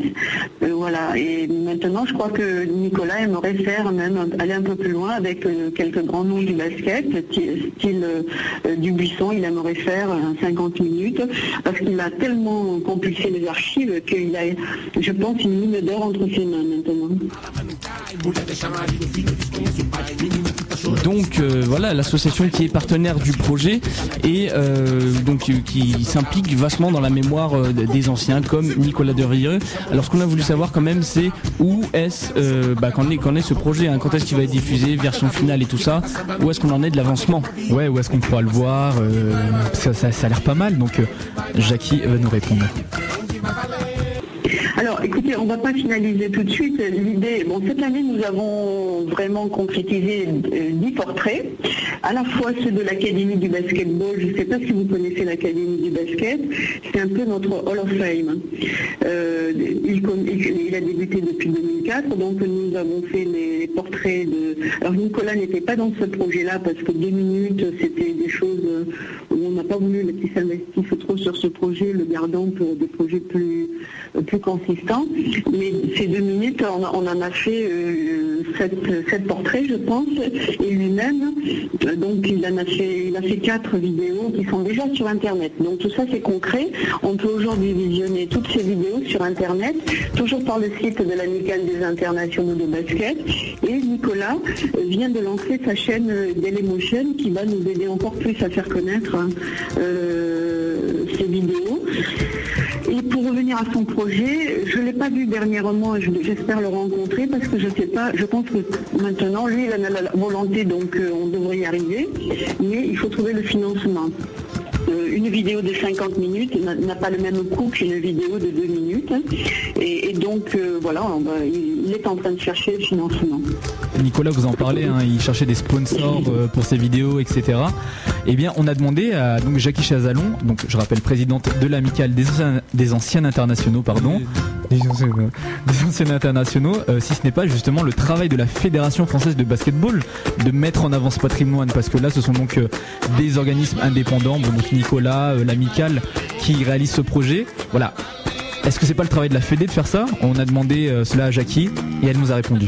[SPEAKER 12] Euh, voilà. Et maintenant, je crois que Nicolas aimerait faire même aller un peu plus loin avec euh, quelques grands noms du basket, style euh, Dubuisson. Il aimerait faire un 50 minutes parce qu'il a tellement compulsé les archives qu'il a, je pense, une mine d'or entre ses mains maintenant.
[SPEAKER 1] Donc euh, voilà, l'association qui est partenaire du projet et euh, donc qui s'implique vachement dans la mémoire euh, des anciens comme Nicolas Derrieux. Alors ce qu'on a voulu savoir quand même c'est où est-ce bah, est, ce projet, hein, quand est-ce qu'il va être diffusé, version finale et tout ça, où est-ce qu'on en est de l'avancement?
[SPEAKER 2] Ouais, où est-ce qu'on pourra le voir ça, ça a l'air pas mal, donc euh, Jackie va nous répondre.
[SPEAKER 12] Alors, écoutez, on ne va pas finaliser tout de suite. L'idée, bon, cette année, nous avons vraiment concrétisé euh, 10 portraits, à la fois ceux de l'Académie du basketball. Je ne sais pas si vous connaissez l'Académie du basket. C'est un peu notre Hall of Fame. Euh, il, a débuté depuis 2004, donc nous avons fait les portraits de. Alors, Nicolas n'était pas dans ce projet-là parce que deux minutes, c'était des choses où on n'a pas voulu qu'il s'investisse trop sur ce projet, le gardant pour des projets plus, plus Mais ces deux minutes, on, en a fait euh, sept, portraits, je pense, et lui-même, euh, donc il en a fait, il a fait quatre vidéos qui sont déjà sur Internet. Donc tout ça c'est concret. On peut aujourd'hui visionner toutes ces vidéos sur Internet, toujours par le site de l'Amicale des internationaux de basket. Et Nicolas vient de lancer sa chaîne euh, Dailymotion qui va nous aider encore plus à faire connaître hein, euh, ces vidéos. Et pour revenir à son projet, je ne l'ai pas vu dernièrement, je- j'espère le rencontrer parce que je ne sais pas, je pense que maintenant, lui, il en a la volonté, donc euh, on devrait y arriver, mais il faut trouver le financement. Euh, une vidéo de 50 minutes n'a- pas le même coût qu'une vidéo de 2 minutes. Et, donc, euh, voilà, il est en train de chercher le financement.
[SPEAKER 2] Nicolas vous en parlait, hein, il cherchait des sponsors euh, pour ses vidéos, etc. Eh bien, on a demandé à donc Jackie Chazalon, donc je rappelle présidente de l'amicale des, des anciens internationaux, pardon, des anciens, internationaux, euh, si ce n'est pas justement le travail de la Fédération française de basketball de mettre en avant ce patrimoine, parce que là, ce sont donc euh, des organismes indépendants, bon, donc Nicolas, euh, l'amicale, qui réalisent ce projet. Voilà. Est-ce que c'est pas le travail de la Fédé de faire ça On a demandé euh, cela à Jackie et elle nous a répondu.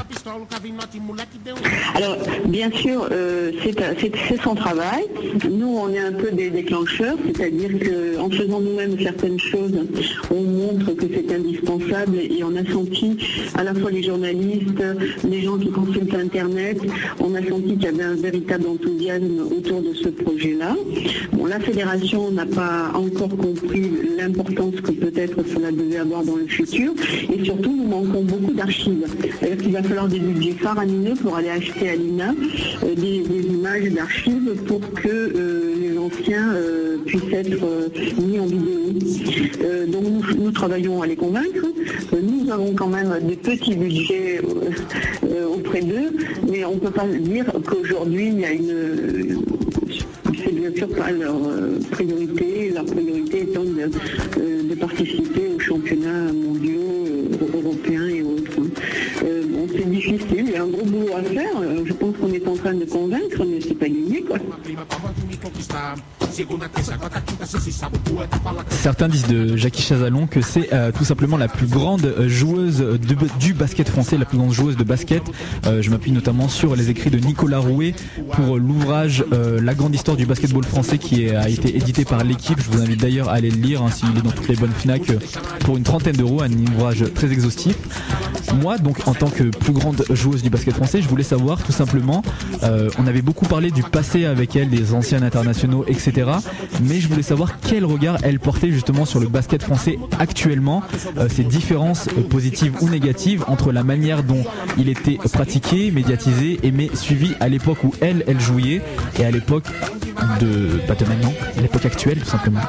[SPEAKER 12] Alors, bien sûr, euh, c'est son travail. Nous, on est un peu des déclencheurs, c'est-à-dire qu'en faisant nous-mêmes certaines choses, on montre que c'est indispensable et on a senti à la fois les journalistes, les gens qui consultent Internet, on a senti qu'il y avait un véritable enthousiasme autour de ce projet-là. Bon, la fédération n'a pas encore compris l'importance que peut-être cela avoir dans le futur et surtout, nous manquons beaucoup d'archives. C'est-à-dire qu'il va falloir des budgets faramineux pour aller acheter à l'INA euh, des, images d'archives pour que euh, les anciens euh, puissent être mis en vidéo. Donc nous, travaillons à les convaincre. Nous avons quand même des petits budgets auprès d'eux, mais on ne peut pas dire qu'aujourd'hui il y a une c'est bien sûr pas leur priorité, leur priorité étant de, participer championnats mondiaux, euh, européens et autres. hein. Euh, bon, c'est difficile, il y a un gros boulot à faire. euh, je pense qu'on est en train de convaincre, mais c'est pas gagné quoi.
[SPEAKER 2] Certains disent de Jackie Chazalon que c'est euh, tout simplement la plus grande joueuse du basket français, la plus grande joueuse de basket. Euh, je m'appuie notamment sur les écrits de Nicolas Rouet pour l'ouvrage euh, La grande histoire du basketball français qui a été édité par l'équipe. Je vous invite d'ailleurs à aller le lire hein, s'il est dans toutes les bonnes FNAC pour une trentaine d'euros, un ouvrage très exhaustif. Moi, donc, en tant que plus grande joueuse du basket français, je voulais savoir tout simplement, on avait beaucoup parlé du passé avec elle, des anciens internationaux, etc. Mais je voulais savoir quel regard elle portait justement sur le basket français actuellement, euh, ces différences euh, positives ou négatives entre la manière dont il était pratiqué, médiatisé, aimé, suivi à l'époque où elle, elle jouait et à l'époque de, pas de maintenant, à l'époque actuelle tout simplement.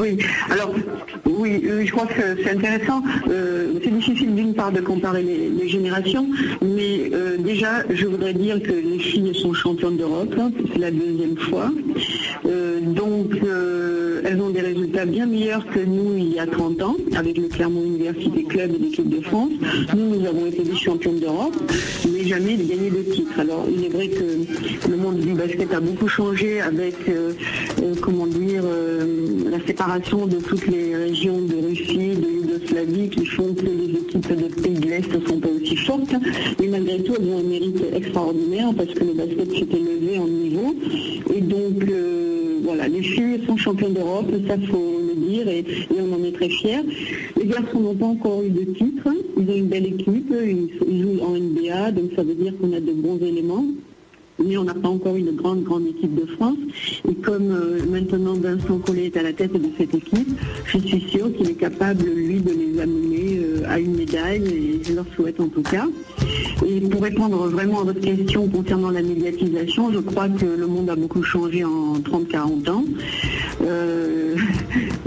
[SPEAKER 12] Oui, alors oui, euh, je crois que c'est intéressant. Euh, c'est difficile d'une part de comparer les, générations, mais euh, déjà, je voudrais dire que les filles sont championnes d'Europe, hein, c'est la deuxième fois. Donc, elles ont des résultats bien meilleurs que nous il y a 30 ans, avec le Clermont Université Club et l'équipe de France. Nous, nous avons été des championnes d'Europe, mais jamais de gagner de titre. Alors, il est vrai que le monde du basket a beaucoup changé avec, comment dire, euh, la séparation de toutes les régions de Russie, de Yougoslavie, qui font que les équipes de pays de l'Est ne sont pas aussi fortes. Mais malgré tout, elles ont un mérite extraordinaire parce que le basket s'est élevé en niveau. Et donc, euh, voilà, les filles sont championnes d'Europe, ça faut le dire, et, on en est très fiers. Les garçons n'ont pas encore eu de titre. Ils ont une belle équipe, ils jouent en NBA, donc ça veut dire qu'on a de bons éléments mais on n'a pas encore une grande, grande équipe de France. Et comme euh, maintenant Vincent Collet est à la tête de cette équipe, je suis sûre qu'il est capable, lui, de les amener euh, à une médaille, et je leur souhaite en tout cas. Et pour répondre vraiment à votre question concernant la médiatisation, je crois que le monde a beaucoup changé en 30-40 ans. Euh,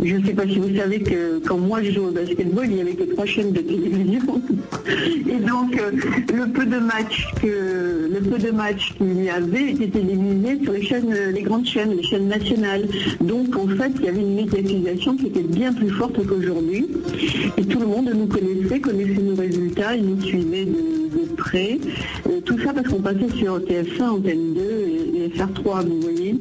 [SPEAKER 12] je ne sais pas si vous savez que quand moi je jouais au basketball, il n'y avait que trois chaînes de télévision. Et donc, euh, le peu de matchs que le peu de matchs qu'il y avait était télévisé sur les chaînes, euh, les grandes chaînes, les chaînes nationales. Donc, en fait, il y avait une médiatisation qui était bien plus forte qu'aujourd'hui. Et tout le monde nous connaissait, connaissait nos résultats, il nous suivait de, près. Euh, tout ça parce qu'on passait sur TF1, Antenne 2 et, et FR3, vous voyez.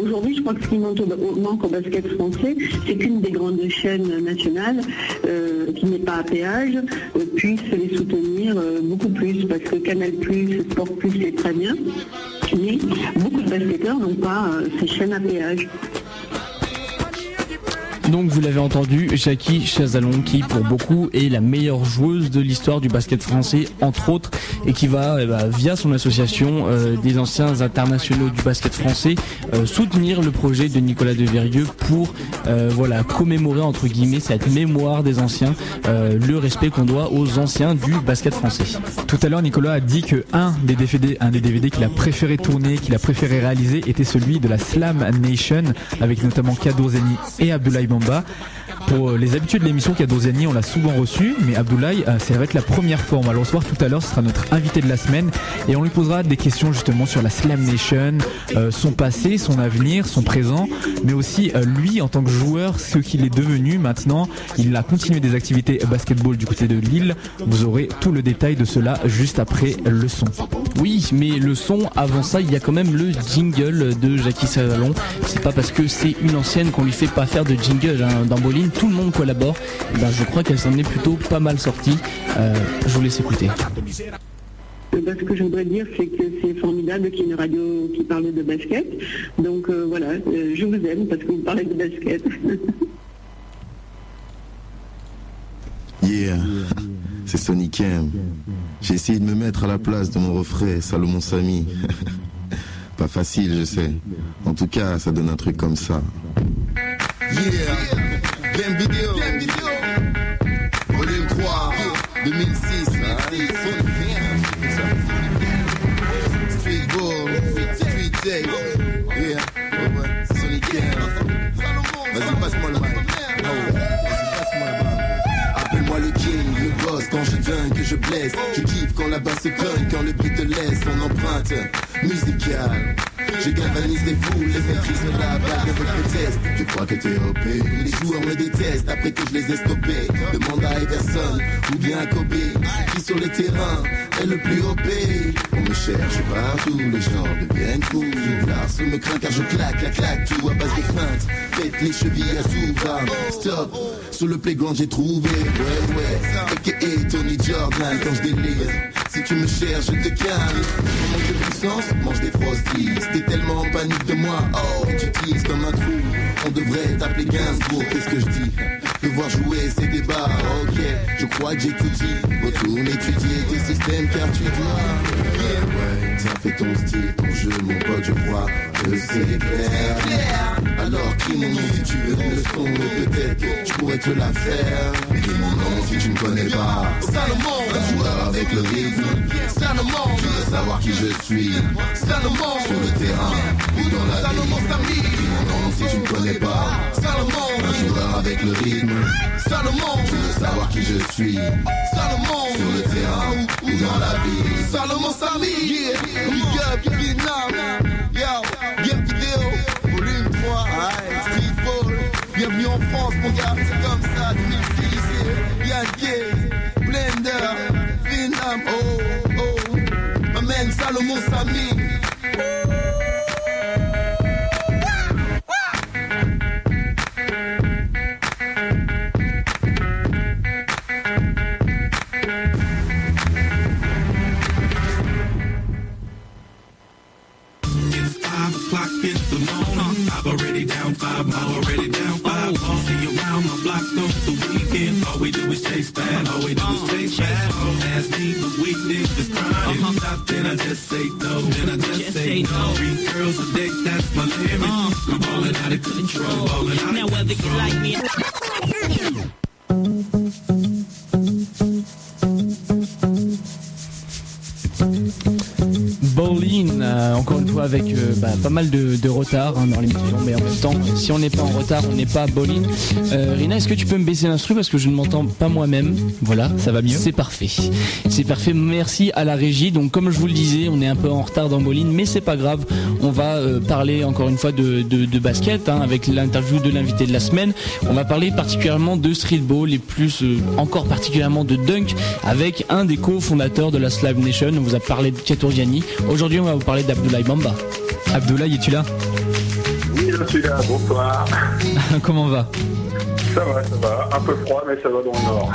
[SPEAKER 12] Aujourd'hui, je crois que ce qui manque au, manque au basket français, c'est des grandes chaînes nationales, euh, qui n'est pas à péage, euh, puisse les soutenir euh, beaucoup plus, parce que Canal+, Sport+, c'est très bien, mais beaucoup de basketteurs n'ont pas ces chaînes à péage.
[SPEAKER 1] Donc vous l'avez entendu, Jackie Chazalon qui pour beaucoup est la meilleure joueuse de l'histoire du basket français entre autres et qui va eh ben, via son association euh, des anciens internationaux du basket français euh, soutenir le projet de Nicolas Deverieux pour euh, voilà commémorer entre guillemets cette mémoire des anciens, euh, le respect qu'on doit aux anciens du basket français.
[SPEAKER 2] Tout à l'heure, Nicolas a dit que un des DVD, un des DVD qu'il a préféré tourner, qu'il a préféré réaliser, était celui de la Slam Nation, avec notamment Kadour Zeni et Abdoulaye Pour euh, les habitudes de l'émission, Kadour Zeni, on l'a souvent reçu, mais Abdoulaye, ça va être la première fois. On va le recevoir tout à l'heure. Ce sera notre invité de la semaine, et on lui posera des questions justement sur la Slam Nation, euh, son passé, son avenir, son présent, mais aussi euh, lui en tant que joueur, ce qu'il est devenu maintenant. Il a continué des activités basketball du côté de Lille. Vous aurez tout le détail de cela juste après le son.
[SPEAKER 1] Oui, mais le son, avant ça, il y a quand même le jingle de Jackie Savalon. C'est pas parce que c'est une ancienne qu'on lui fait pas faire de jingle. Hein. Dans Boline, tout le monde collabore. Eh ben, je crois qu'elle s'en est plutôt pas mal sortie. Euh, je vous laisse écouter.
[SPEAKER 12] Euh, ben, ce que je voudrais dire, c'est que c'est formidable qu'il y ait une radio qui parle de basket. Donc euh, voilà, euh, je vous aime parce que vous parlez de basket.
[SPEAKER 13] Yeah, c'est Sonic M. J'ai essayé de me mettre à la place de mon refrain, Salomon Samy. Pas facile, je sais. En tout cas, ça donne un truc comme ça.
[SPEAKER 8] Yeah, game vidéo, volume 3, 2006, Street Ball, Street Day, yeah, ouais, ouais, Sonic M. Vas-y, passe-moi le mic. Oh, vas-y, passe-moi le mic. Appelle-moi le king, le boss, quand je dingue, que je blesse. Je kiffe quand la basse se cogne, quand le beat te laisse. Son empreinte musicale. Je galvanise les foules, les maîtrises de la balle de votre test. Tu crois que t'es OP Les joueurs me détestent après que je les ai stoppés. Demande à Everson ou bien à Kobe, qui sur le terrain est le plus OP. On me cherche partout, les gens deviennent fous. L'arce me craint car je claque, la claque, tout à base de feinte. Faites les chevilles à Souva. Stop, sur le playground j'ai trouvé. Ouais, ouais, a.k.a. Tony Jordan quand je délire. Si tu me cherches, je te calme. Manque de puissance, mange des frosties. T'es tellement en panique de moi, oh, tu teases comme un trou. On devrait t'appeler Gainsbourg, qu'est-ce que je dis? Devoir jouer ces débats, ok, je crois que j'ai tout dit. Retourne étudier tes systèmes car tu dois. Yeah, ouais, ça fait ton style, ton jeu, mon pote, je crois que c'est clair. Alors qui mon nom si tu veux une leçon, mais peut-être je pourrais te la faire. Mon nom si tu ne connais pas. Salomon, un joueur avec le rythme. Salomon, tu veux savoir qui je suis. Salomon, sur le terrain ou dans la vie. Mon si tu ne connais pas. Salomon, un joueur avec le rythme. Salomon, tu veux savoir qui je suis. Salomon, sur le terrain ou dans la vie. Salomon Samy, yeah, big up Vietnam. Yo, game vidéo, volume 3, aïe, street ball. Bienvenue en France, mon gars, c'est comme ça, 2006. Yankee, Blender, Vietnam, oh, oh. Ma man Salomon Samy.
[SPEAKER 1] Pas mal de, de retard hein, dans l'émission, mais en même temps, si on n'est pas en retard, on n'est pas bowling. Euh, Rina, est-ce que tu peux me baisser l'instru parce que je ne m'entends pas moi-même? Voilà, ça va mieux. C'est parfait. C'est parfait. Merci à la régie. Donc comme je vous le disais, on est un peu en retard dans bowling, mais c'est pas grave. On va euh, parler encore une fois de, de, de basket hein, avec l'interview de l'invité de la semaine. On va parler particulièrement de streetball et plus euh, encore particulièrement de dunk avec un des cofondateurs de la Slave Nation. On vous a parlé de Katouriani. Aujourd'hui, on va vous parler d'Abdoulaye Bamba.
[SPEAKER 2] Abdoulaye, es-tu là?
[SPEAKER 14] Oui, je suis là, bonsoir.
[SPEAKER 2] Comment va?
[SPEAKER 14] Ça va, ça va. Un peu froid, mais ça va dans le nord.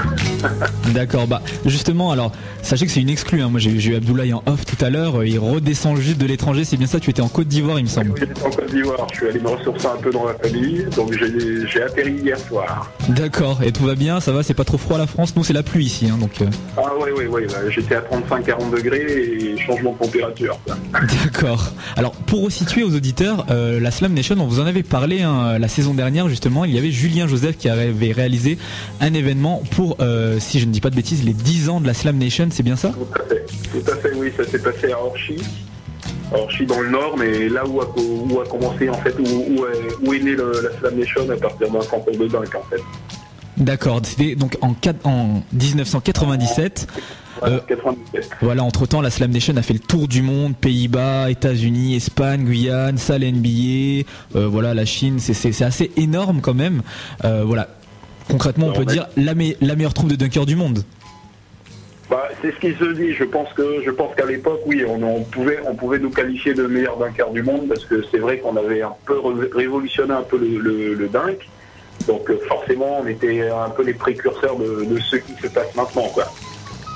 [SPEAKER 2] D'accord, bah justement, alors sachez que c'est une exclue. hein. Moi j'ai eu Abdoulaye en off tout à l'heure. euh, Il redescend juste de l'étranger, c'est bien ça Tu étais en Côte d'Ivoire, il me semble.
[SPEAKER 14] J'étais en Côte d'Ivoire, je suis allé me ressourcer un peu dans la famille, donc j'ai atterri hier soir.
[SPEAKER 2] D'accord, et tout va bien, ça va, c'est pas trop froid la France. Nous c'est la pluie ici, hein, donc. euh,
[SPEAKER 14] Ah oui, oui, oui, bah, j'étais à 35-40 degrés et changement de température.
[SPEAKER 2] D'accord. Alors pour resituer aux auditeurs, euh, la Slam Nation, on vous en avait parlé hein, la saison dernière justement. Il y avait Julien Joseph qui avait réalisé un événement pour, euh, si je ne dis pas de bêtises, les 10 ans de la Slam Nation, c'est bien ça?
[SPEAKER 14] Tout à fait, tout à fait, oui, ça s'est passé à Orchy. Orchy dans le nord, mais là où a, où a commencé en fait, où, où est, où est née le- la Slam Nation à partir d'un canton de dunk en fait.
[SPEAKER 2] D'accord, c'était donc en, quatre- en 1997. Euh,
[SPEAKER 14] 97.
[SPEAKER 2] Voilà, entre temps, la Slam Nation a fait le tour du monde, Pays-Bas, États-Unis, Espagne, Guyane, salle NBA, euh, voilà, la Chine, c'est- assez énorme quand même. Euh, voilà, concrètement, on peut dire la, me- la meilleure troupe de dunkers du monde.
[SPEAKER 14] Bah, c'est ce qui se dit. Je pense que je pense qu'à l'époque, oui, on, on pouvait on pouvait nous qualifier de meilleur dunker du monde parce que c'est vrai qu'on avait un peu ré- révolutionné un peu le, le, le dunk. Donc euh, forcément, on était un peu les précurseurs de, de ce qui se passe maintenant, quoi.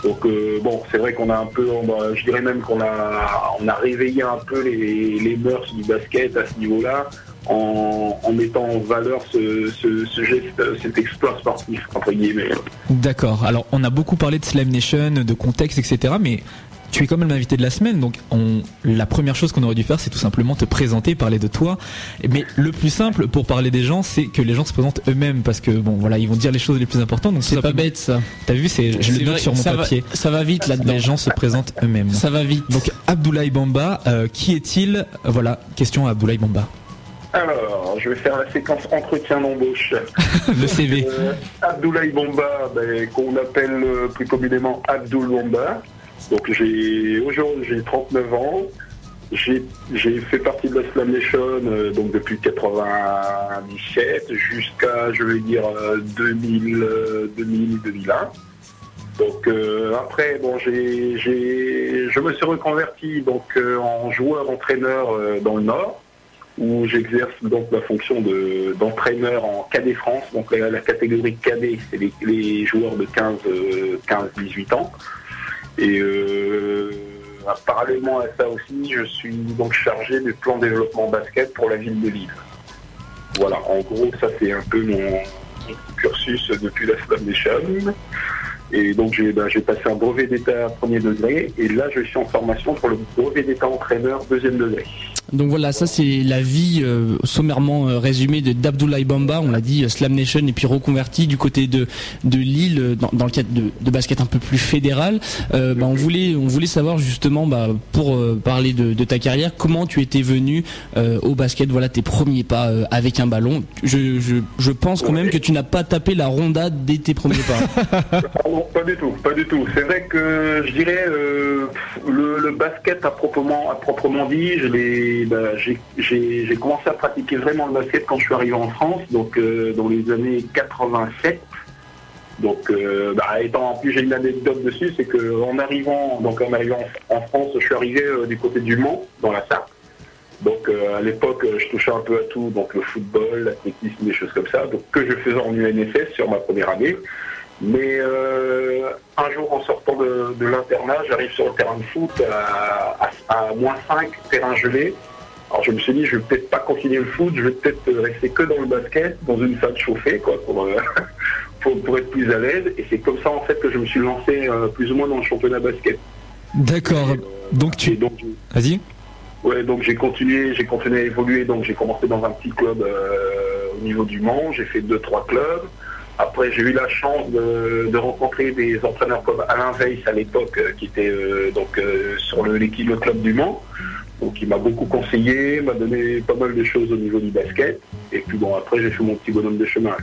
[SPEAKER 14] Donc euh, bon, c'est vrai qu'on a un peu, je dirais même qu'on a on a réveillé un peu les, les mœurs du basket à ce niveau-là. En, en mettant en valeur ce, ce, ce geste, cet exploit sportif entre guillemets.
[SPEAKER 2] D'accord, alors on a beaucoup parlé de Slam Nation, de contexte, etc. Mais tu es quand même l'invité de la semaine, donc on, la première chose qu'on aurait dû faire, c'est tout simplement te présenter, parler de toi. Mais le plus simple pour parler des gens, c'est que les gens se présentent eux-mêmes, parce que bon, voilà, ils vont dire les choses les plus importantes. Donc
[SPEAKER 1] C'est pas bête ça.
[SPEAKER 2] T'as vu, c'est, je le note sur mon
[SPEAKER 1] ça va-
[SPEAKER 2] papier.
[SPEAKER 1] ça va vite là-dedans.
[SPEAKER 2] Les gens se présentent eux-mêmes.
[SPEAKER 1] Ça va vite.
[SPEAKER 2] Donc Abdoulaye Bamba, euh, qui est-il? Voilà, question à Abdoulaye Bamba.
[SPEAKER 14] Alors, je vais faire la séquence entretien d'embauche.
[SPEAKER 2] Le CV.
[SPEAKER 14] Euh, Abdoulaye Bomba, ben, qu'on appelle euh, plus communément Abdoul Bomba. Donc j'ai aujourd'hui j'ai 39 ans. J'ai fait partie de la Slam Nation euh, donc depuis 97 jusqu'à je vais dire euh, 2000 euh, 2000 2001. Donc euh, après bon j'ai j'ai je me suis reconverti donc euh, en joueur entraîneur euh, dans le Nord où j'exerce donc la fonction de- d'entraîneur en cadet France. Donc la, la catégorie cadet, c'est les, joueurs de 15, euh, 15-18 ans. Et euh, parallèlement à ça aussi, je suis donc chargé du plan développement basket pour la ville de Lille. Voilà, en gros, ça c'est un peu mon, cursus depuis la Slam Nation. Et donc j'ai ben, j'ai passé un brevet d'état premier degré et là je suis en formation pour le brevet d'état entraîneur deuxième degré.
[SPEAKER 1] Donc voilà, ça c'est la vie euh, sommairement euh, résumée de d'Abdoulaye Bamba, on l'a dit, euh, Slam Nation et puis reconverti du côté de de Lille euh, dans, dans le cadre de, de basket un peu plus fédéral. Bah, on voulait on voulait savoir justement bah, pour parler de, de ta carrière, comment tu étais venu au basket, voilà tes premiers pas avec un ballon. Je, je, je pense quand même que tu n'as pas tapé la ronda dès tes premiers pas.
[SPEAKER 14] Pas du tout, pas du tout. C'est vrai que je dirais euh, le, basket à proprement, à proprement dit, bah, j'ai, commencé à pratiquer vraiment le basket quand je suis arrivé en France, donc euh, dans les années 87. Donc, euh, bah, étant en plus j'ai une anecdote dessus, c'est que en arrivant, donc en arrivant en France, je suis arrivé du côté du Mans, dans la Sarthe. Donc à l'époque, je touchais un peu à tout, donc le football, l'athlétisme, des choses comme ça, donc que je faisais en UNSS sur ma première année. Mais euh, un jour, en sortant de, de l'internat, j'arrive sur le terrain de foot à, à, à moins 5, terrain gelé. Alors je me suis dit, je vais peut-être pas continuer le foot, je vais peut-être rester que dans le basket, dans une salle chauffée, quoi, pour, euh, pour, pour être plus à l'aise. Et c'est comme ça en fait que je me suis lancé euh, plus ou moins dans le championnat basket.
[SPEAKER 2] D'accord. Donc tu. Vas-y.
[SPEAKER 14] Ouais, donc j'ai continué, j'ai continué à évoluer. Donc j'ai commencé dans un petit club au niveau du Mans. J'ai fait deux trois clubs. Après, j'ai eu la chance de, rencontrer des entraîneurs comme Alain Weiss à l'époque, euh, qui était euh, donc euh, sur le, le club du Mans. Donc il m'a beaucoup conseillé, m'a donné pas mal de choses au niveau du basket. Et puis bon, après j'ai fait mon petit bonhomme de chemin.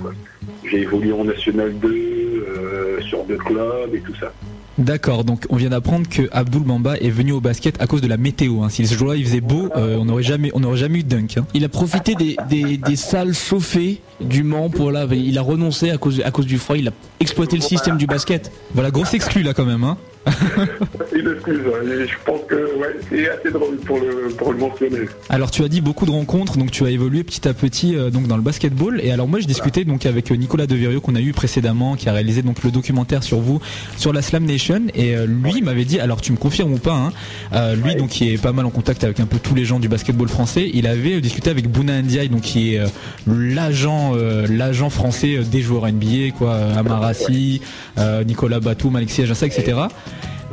[SPEAKER 14] J'ai évolué en National 2, euh, sur deux clubs et tout ça.
[SPEAKER 2] D'accord, donc on vient d'apprendre que Abdul Bamba est venu au basket à cause de la météo. hein. Si ce jour-là il faisait beau, euh, on n'aurait jamais, on n'aurait jamais eu de dunk. hein.
[SPEAKER 1] Il a profité des, des, des salles chauffées du Mans pour là. Il a renoncé à cause, à cause du froid. Il a exploité le système du basket.
[SPEAKER 2] Voilà, grosse exclu là quand même. Hein.
[SPEAKER 14] Une excuse, et je pense que ouais, c'est assez drôle pour le, pour le mentionner.
[SPEAKER 2] Alors tu as dit beaucoup de rencontres, donc tu as évolué petit à petit euh, donc dans le basketball. Et alors moi je discutais donc avec euh, Nicolas Deverio qu'on a eu précédemment, qui a réalisé donc le documentaire sur vous sur la Slam Nation. Et euh, lui il m'avait dit, alors tu me confirmes ou pas, hein, euh, lui donc qui est pas mal en contact avec un peu tous les gens du basketball français, il avait discuté avec Bouna Ndiaye, donc qui est l'agent l'agent français des joueurs NBA, quoi, Amarassi, euh, Nicolas Batum, Alexis Ajassa, etc.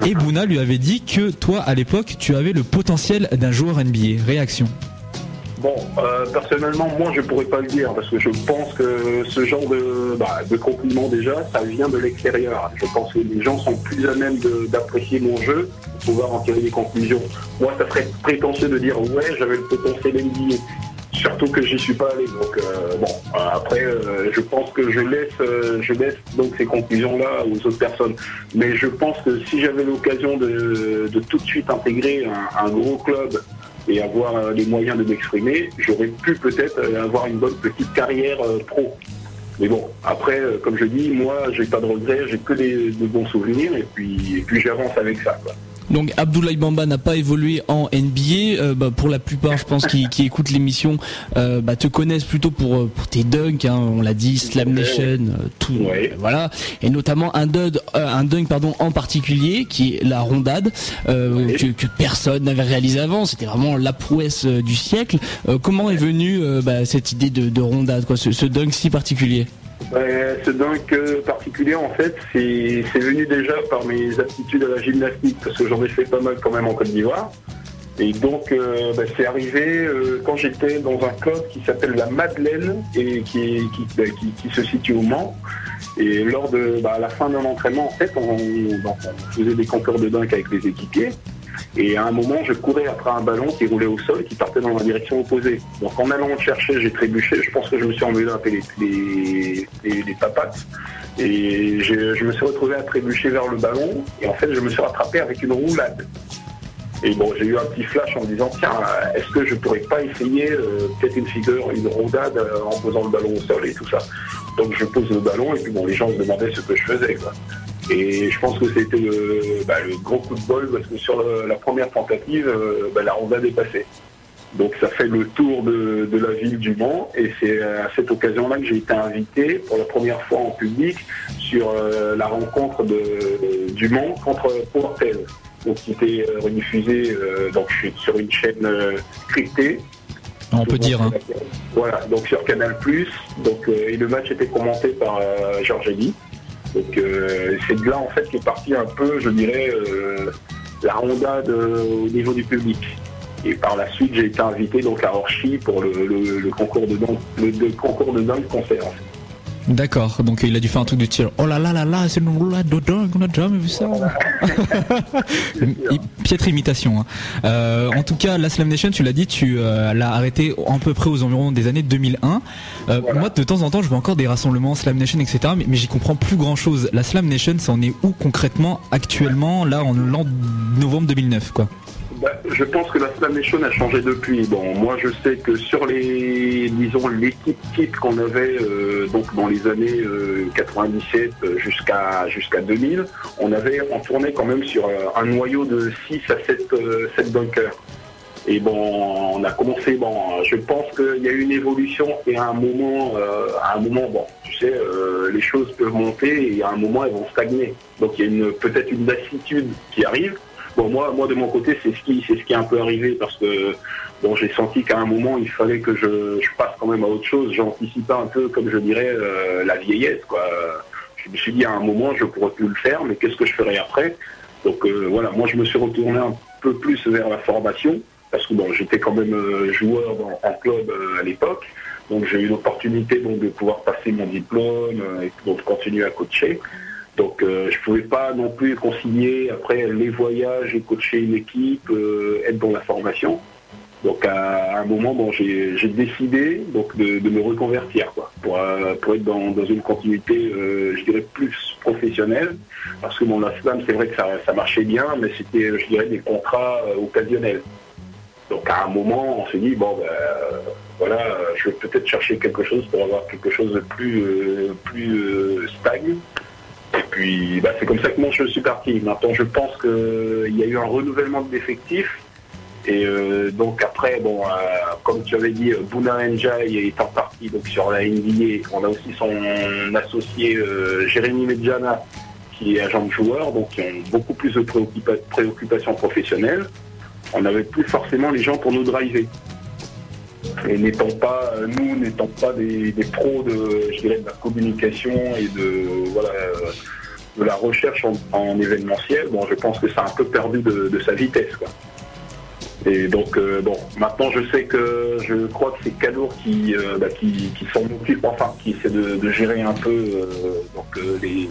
[SPEAKER 2] Et Bouna lui avait dit que toi à l'époque tu avais le potentiel d'un joueur NBA. Réaction.
[SPEAKER 14] Bon, euh, personnellement, moi, je pourrais pas le dire parce que je pense que ce genre de, bah, de compliment déjà, ça vient de l'extérieur. Je pense que les gens sont plus à même d'apprécier mon jeu pour pouvoir en tirer des conclusions. Moi, ça serait prétentieux de dire ouais, j'avais le potentiel NBA. Surtout que j'y suis pas allé. Donc euh, bon, après, euh, je pense que je laisse, euh, je laisse donc ces conclusions-là aux autres personnes. Mais je pense que si j'avais l'occasion de, tout de suite intégrer un, gros club et avoir les moyens de m'exprimer, j'aurais pu peut-être avoir une bonne petite carrière pro. Mais bon, après, comme je dis, moi, j'ai pas de regrets, j'ai que des, de bons souvenirs et puis, j'avance avec ça.
[SPEAKER 1] Donc Abdoulaye Bamba n'a pas évolué en NBA. Euh, bah, pour la plupart, je pense, qui, qui écoutent l'émission, euh, bah, te connaissent plutôt pour, euh, pour tes dunks. Hein, on l'a dit, Slam Nation, euh, tout, euh, voilà. Et notamment un dunk, euh, un dunk pardon, en particulier, qui est la rondade, euh, que, que personne n'avait réalisé avant. C'était vraiment la prouesse du siècle. Euh, comment est venue euh, bah, cette idée de, de rondade, quoi, ce, ce dunk si particulier?
[SPEAKER 14] Ouais, ce dunk particulier, en fait, c'est venu déjà par mes aptitudes à la gymnastique, parce que j'en ai fait pas mal quand même en Côte d'Ivoire. Et donc, euh, bah, c'est arrivé euh, quand j'étais dans un club qui s'appelle la Madeleine et qui, qui se situe au Mans. Et lors de la fin d'un entraînement, en fait, on, on faisait des concours de dunk avec les équipiers. Et à un moment, je courais après un ballon qui roulait au sol, qui partait dans la direction opposée. Donc en allant le chercher, j'ai trébuché. Je pense que je me suis emmêlé un peu les, les, papates. Et je me suis retrouvé à trébucher vers le ballon. Et en fait, je me suis rattrapé avec une roulade. Et bon, j'ai eu un petit flash en me disant, tiens, est-ce que je pourrais pas essayer euh, peut-être une figure, une roulade euh, en posant le ballon au sol et tout ça. Donc je pose le ballon et puis bon, les gens se demandaient ce que je faisais. Quoi. Et je pense que c'était le, bah, le gros coup de bol parce que sur le- la première tentative, euh, bah, la. Donc ça fait le tour de, de la ville du Mans et c'est à cette occasion-là que j'ai été invité pour la première fois en public sur euh, la rencontre de, du Mans contre Portel. Donc qui était euh, rediffusée euh, donc, sur une chaîne cryptée.
[SPEAKER 2] On peut dire. Hein.
[SPEAKER 14] Voilà, donc sur Canal+. Donc et le match était commenté par Georges Eddy. Donc euh, c'est de là en fait qu'est parti un peu, je dirais, euh, la rondade euh, au niveau du public. Et par la suite, j'ai été invité à Orchy pour le, concours de dunk, le, concours concert.
[SPEAKER 2] D'accord, donc il a dû faire un truc de tir. Oh là là là là, c'est une roulade de dingue, on a jamais vu ça. Piètre imitation. hein. Euh, en tout cas, la Slam Nation, tu l'as dit, tu euh, l'as arrêté à peu près aux environs des années 2001. Euh, Moi, de temps en temps, je vois encore des rassemblements Slam Nation, etc. Mais, mais j'y comprends plus grand chose. La Slam Nation, ça en est où concrètement actuellement, là, en l'an novembre 2009, quoi?
[SPEAKER 14] Bah, je pense que la Slam Nation a changé depuis. Bon, moi je sais que sur les, disons, l'équipe type qu'on avait euh, donc dans les années euh, 97 jusqu'à jusqu'à 2000, on avait on tournait quand même sur euh, un noyau de 6 à 7, euh, 7 bunkers. Et bon, on a commencé. Bon, je pense qu'il y a eu une évolution et à un moment, euh, à un moment, bon, tu sais, euh, les choses peuvent monter et à un moment elles vont stagner. Donc il y a une peut-être une lassitude qui arrive. Bon, moi, moi de mon côté, c'est ce qui, c'est ce qui est un peu arrivé parce que bon, j'ai senti qu'à un moment, il fallait que je, passe quand même à autre chose. J'anticipais un peu, comme je dirais, euh, la vieillesse, quoi. je me suis dit à un moment, je pourrais plus le faire, mais qu'est-ce que je ferais après? Donc euh, voilà, moi je me suis retourné un peu plus vers la formation, parce que bon, j'étais quand même euh, joueur en club à l'époque, donc j'ai eu l'opportunité donc de pouvoir passer mon diplôme et donc de continuer à coacher. Donc euh, je pouvais pas non plus concilier après les voyages et coacher une équipe, euh, être dans la formation. Donc à un moment, bon, j'ai décidé donc de, me reconvertir quoi, pour, euh, pour être dans, dans une continuité, je dirais plus professionnelle, parce que mon la slam, c'est vrai que ça, ça marchait bien, mais c'était, je dirais, des contrats occasionnels. Donc à un moment, on s'est dit bon, ben, voilà, je vais peut-être chercher quelque chose pour avoir quelque chose de plus, plus stable. Et puis, bah, c'est comme ça que moi je suis parti. Maintenant, je pense qu'il y a eu un renouvellement d'effectifs. Et euh, donc après, bon, euh, comme tu avais dit, Bouna Njai étant parti donc sur la NBA, on a aussi son associé euh, Jérémy Medjana qui est agent de joueur, donc qui ont beaucoup plus de préoccupa- préoccupations professionnelles. On n'avait plus forcément les gens pour nous driver. Et n'étant pas, euh, nous n'étant pas des, pros de, je dirais, de la communication et de, voilà, euh, de la recherche en, en événementiel, bon, je pense que ça a un peu perdu de, sa vitesse, quoi. Et donc, euh, bon, maintenant je sais que je crois que c'est euh, bah, qui, qui s'en occupe, enfin, qui essaie de, gérer un peu donc, les,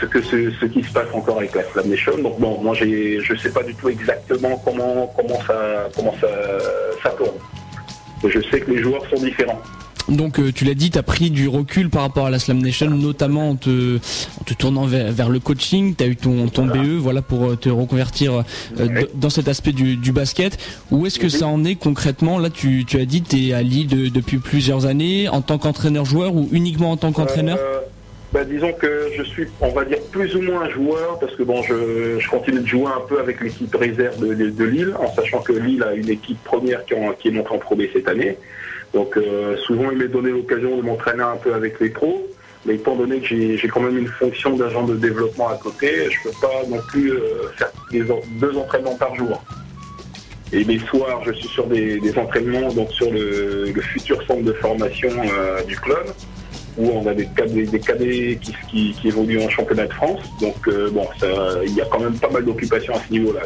[SPEAKER 14] ce, que, ce, ce qui se passe encore avec la Slam Nation. Donc, bon, moi je sais pas du tout exactement comment, comment, ça, comment ça, ça tourne. Je sais que les joueurs sont différents.
[SPEAKER 1] Donc euh, tu l'as dit, tu as pris du recul par rapport à la Slam Nation, notamment en te, en te tournant vers, vers le coaching, tu as eu ton, ton BE voilà, pour euh, te reconvertir euh, dans cet aspect du, du basket. Où est-ce que ça en est concrètement? Là tu, tu as dit tu es à Lille de- depuis plusieurs années en tant qu'entraîneur-joueur ou uniquement en tant qu'entraîneur?
[SPEAKER 14] Euh, bah, disons que je suis, on va dire, plus ou moins joueur, parce que bon, je, je continue de jouer un peu avec l'équipe réserve de, de- Lille, en sachant que Lille a une équipe première qui, qui est montée en Pro B cette année. Donc euh, souvent, il m'est donné l'occasion de m'entraîner un peu avec les pros, mais étant donné que j'ai quand même une fonction d'agent de développement à côté, je peux pas non plus euh, faire deux entraînements par jour. Et les soirs, je suis sur des, des entraînements donc sur le, le futur centre de formation euh, du club, où on a des cadets, des cadets qui, qui, qui évoluent en championnat de France. Donc euh, bon, il y a quand même pas mal d'occupations à ce niveau-là.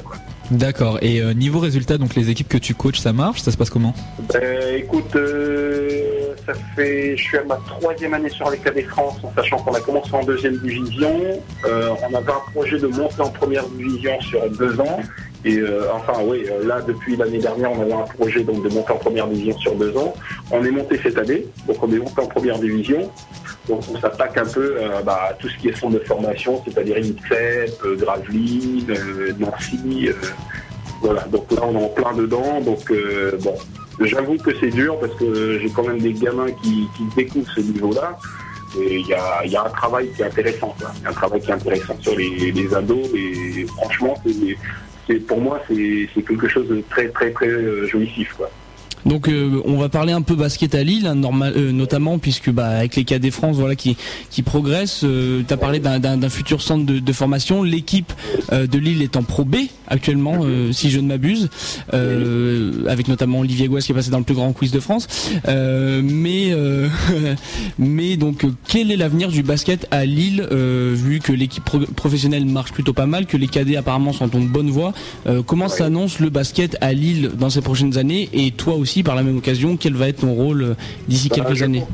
[SPEAKER 2] D'accord. Et euh, niveau résultat, donc les équipes que tu coaches, ça marche? Ça se passe comment?
[SPEAKER 14] Ben, écoute, euh, ça fait, je suis à ma troisième année sur les cadets France, en sachant qu'on a commencé en deuxième division. On avait un projet de monter en première division sur deux ans. Et euh, enfin, oui, euh, là, depuis l'année dernière, on avait un projet donc de monter en première division sur deux ans. On est monté cette année, donc on est monté en première division. Donc on s'attaque un peu euh, bah, à tout ce qui est centre de formation, c'est-à-dire INSEP, euh, Gravelines, euh, Nancy. euh, voilà, donc là on est en plein dedans. Donc bon, j'avoue que c'est dur parce que j'ai quand même des gamins qui, qui découvrent ce niveau-là. Il y a, y a un travail qui est intéressant, quoi. Il y a un travail qui est intéressant sur les, les ados et franchement, c'est- pour moi, c'est, quelque chose de très, très, très euh, jouissif.
[SPEAKER 1] Donc euh, on va parler un peu basket à Lille, hein, euh, notamment puisque bah, avec les cadets France voilà qui qui progressent. tu as parlé d'un- futur centre de, formation. L'équipe euh, de Lille est en Pro B actuellement, euh, si je ne m'abuse, euh, avec notamment Olivier Gouas qui est passé dans le plus grand quiz de France. Euh, mais euh, mais donc euh, quel est l'avenir du basket à Lille euh, vu que l'équipe pro- professionnelle marche plutôt pas mal, que les cadets apparemment sont en bonne voie. Euh, comment s'annonce le basket à Lille dans ces prochaines années? Et toi aussi par la même occasion quel va être ton rôle euh, d'ici
[SPEAKER 14] Bah,
[SPEAKER 1] quelques années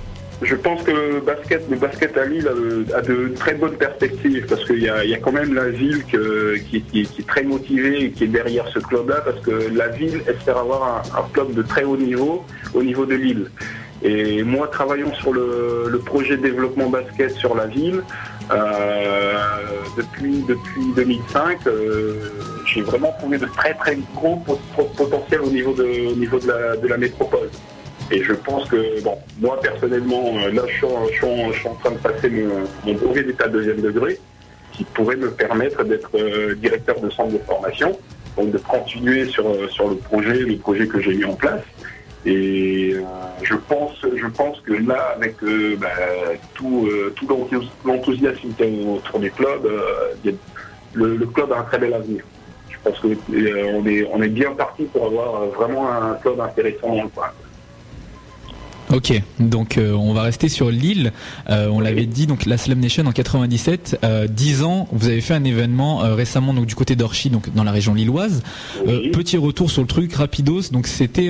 [SPEAKER 14] Je pense que le basket, le basket à Lille a, a de très bonnes perspectives parce qu'il y y a quand même la ville que- qui, qui- qui est très motivée et qui est derrière ce club-là parce que la ville espère avoir un, un club de très haut niveau au niveau de Lille. Et moi, travaillant sur le, le projet de développement basket sur la ville, euh, depuis, depuis 2005, euh, j'ai vraiment trouvé de très très gros pot- pot- potentiel au niveau de, au niveau de la, de la métropole. Et je pense que, bon, moi personnellement, euh, là je suis, en- je suis train de passer mon, mon brevet d'état deuxième degré, qui pourrait me permettre d'être euh, directeur de centre de formation, donc de continuer sur, euh, sur le projet, le projet que j'ai mis en place. Et euh, je pense, je pense que là, avec euh, bah, tout, euh, tout l'enthous- l'enthousiasme qui est autour du club, y le, club a un très bel avenir. Je pense qu'on on est, on est bien parti pour avoir vraiment un club intéressant dans le coin.
[SPEAKER 2] Ok, donc euh, on va rester sur l'île. Euh, on l'avait dit, donc la Slam Nation en 97, euh, 10 ans. Vous avez fait un événement euh, récemment donc du côté d'Orchy, donc dans la région lilloise. Petit retour sur le truc rapidos. Donc c'était,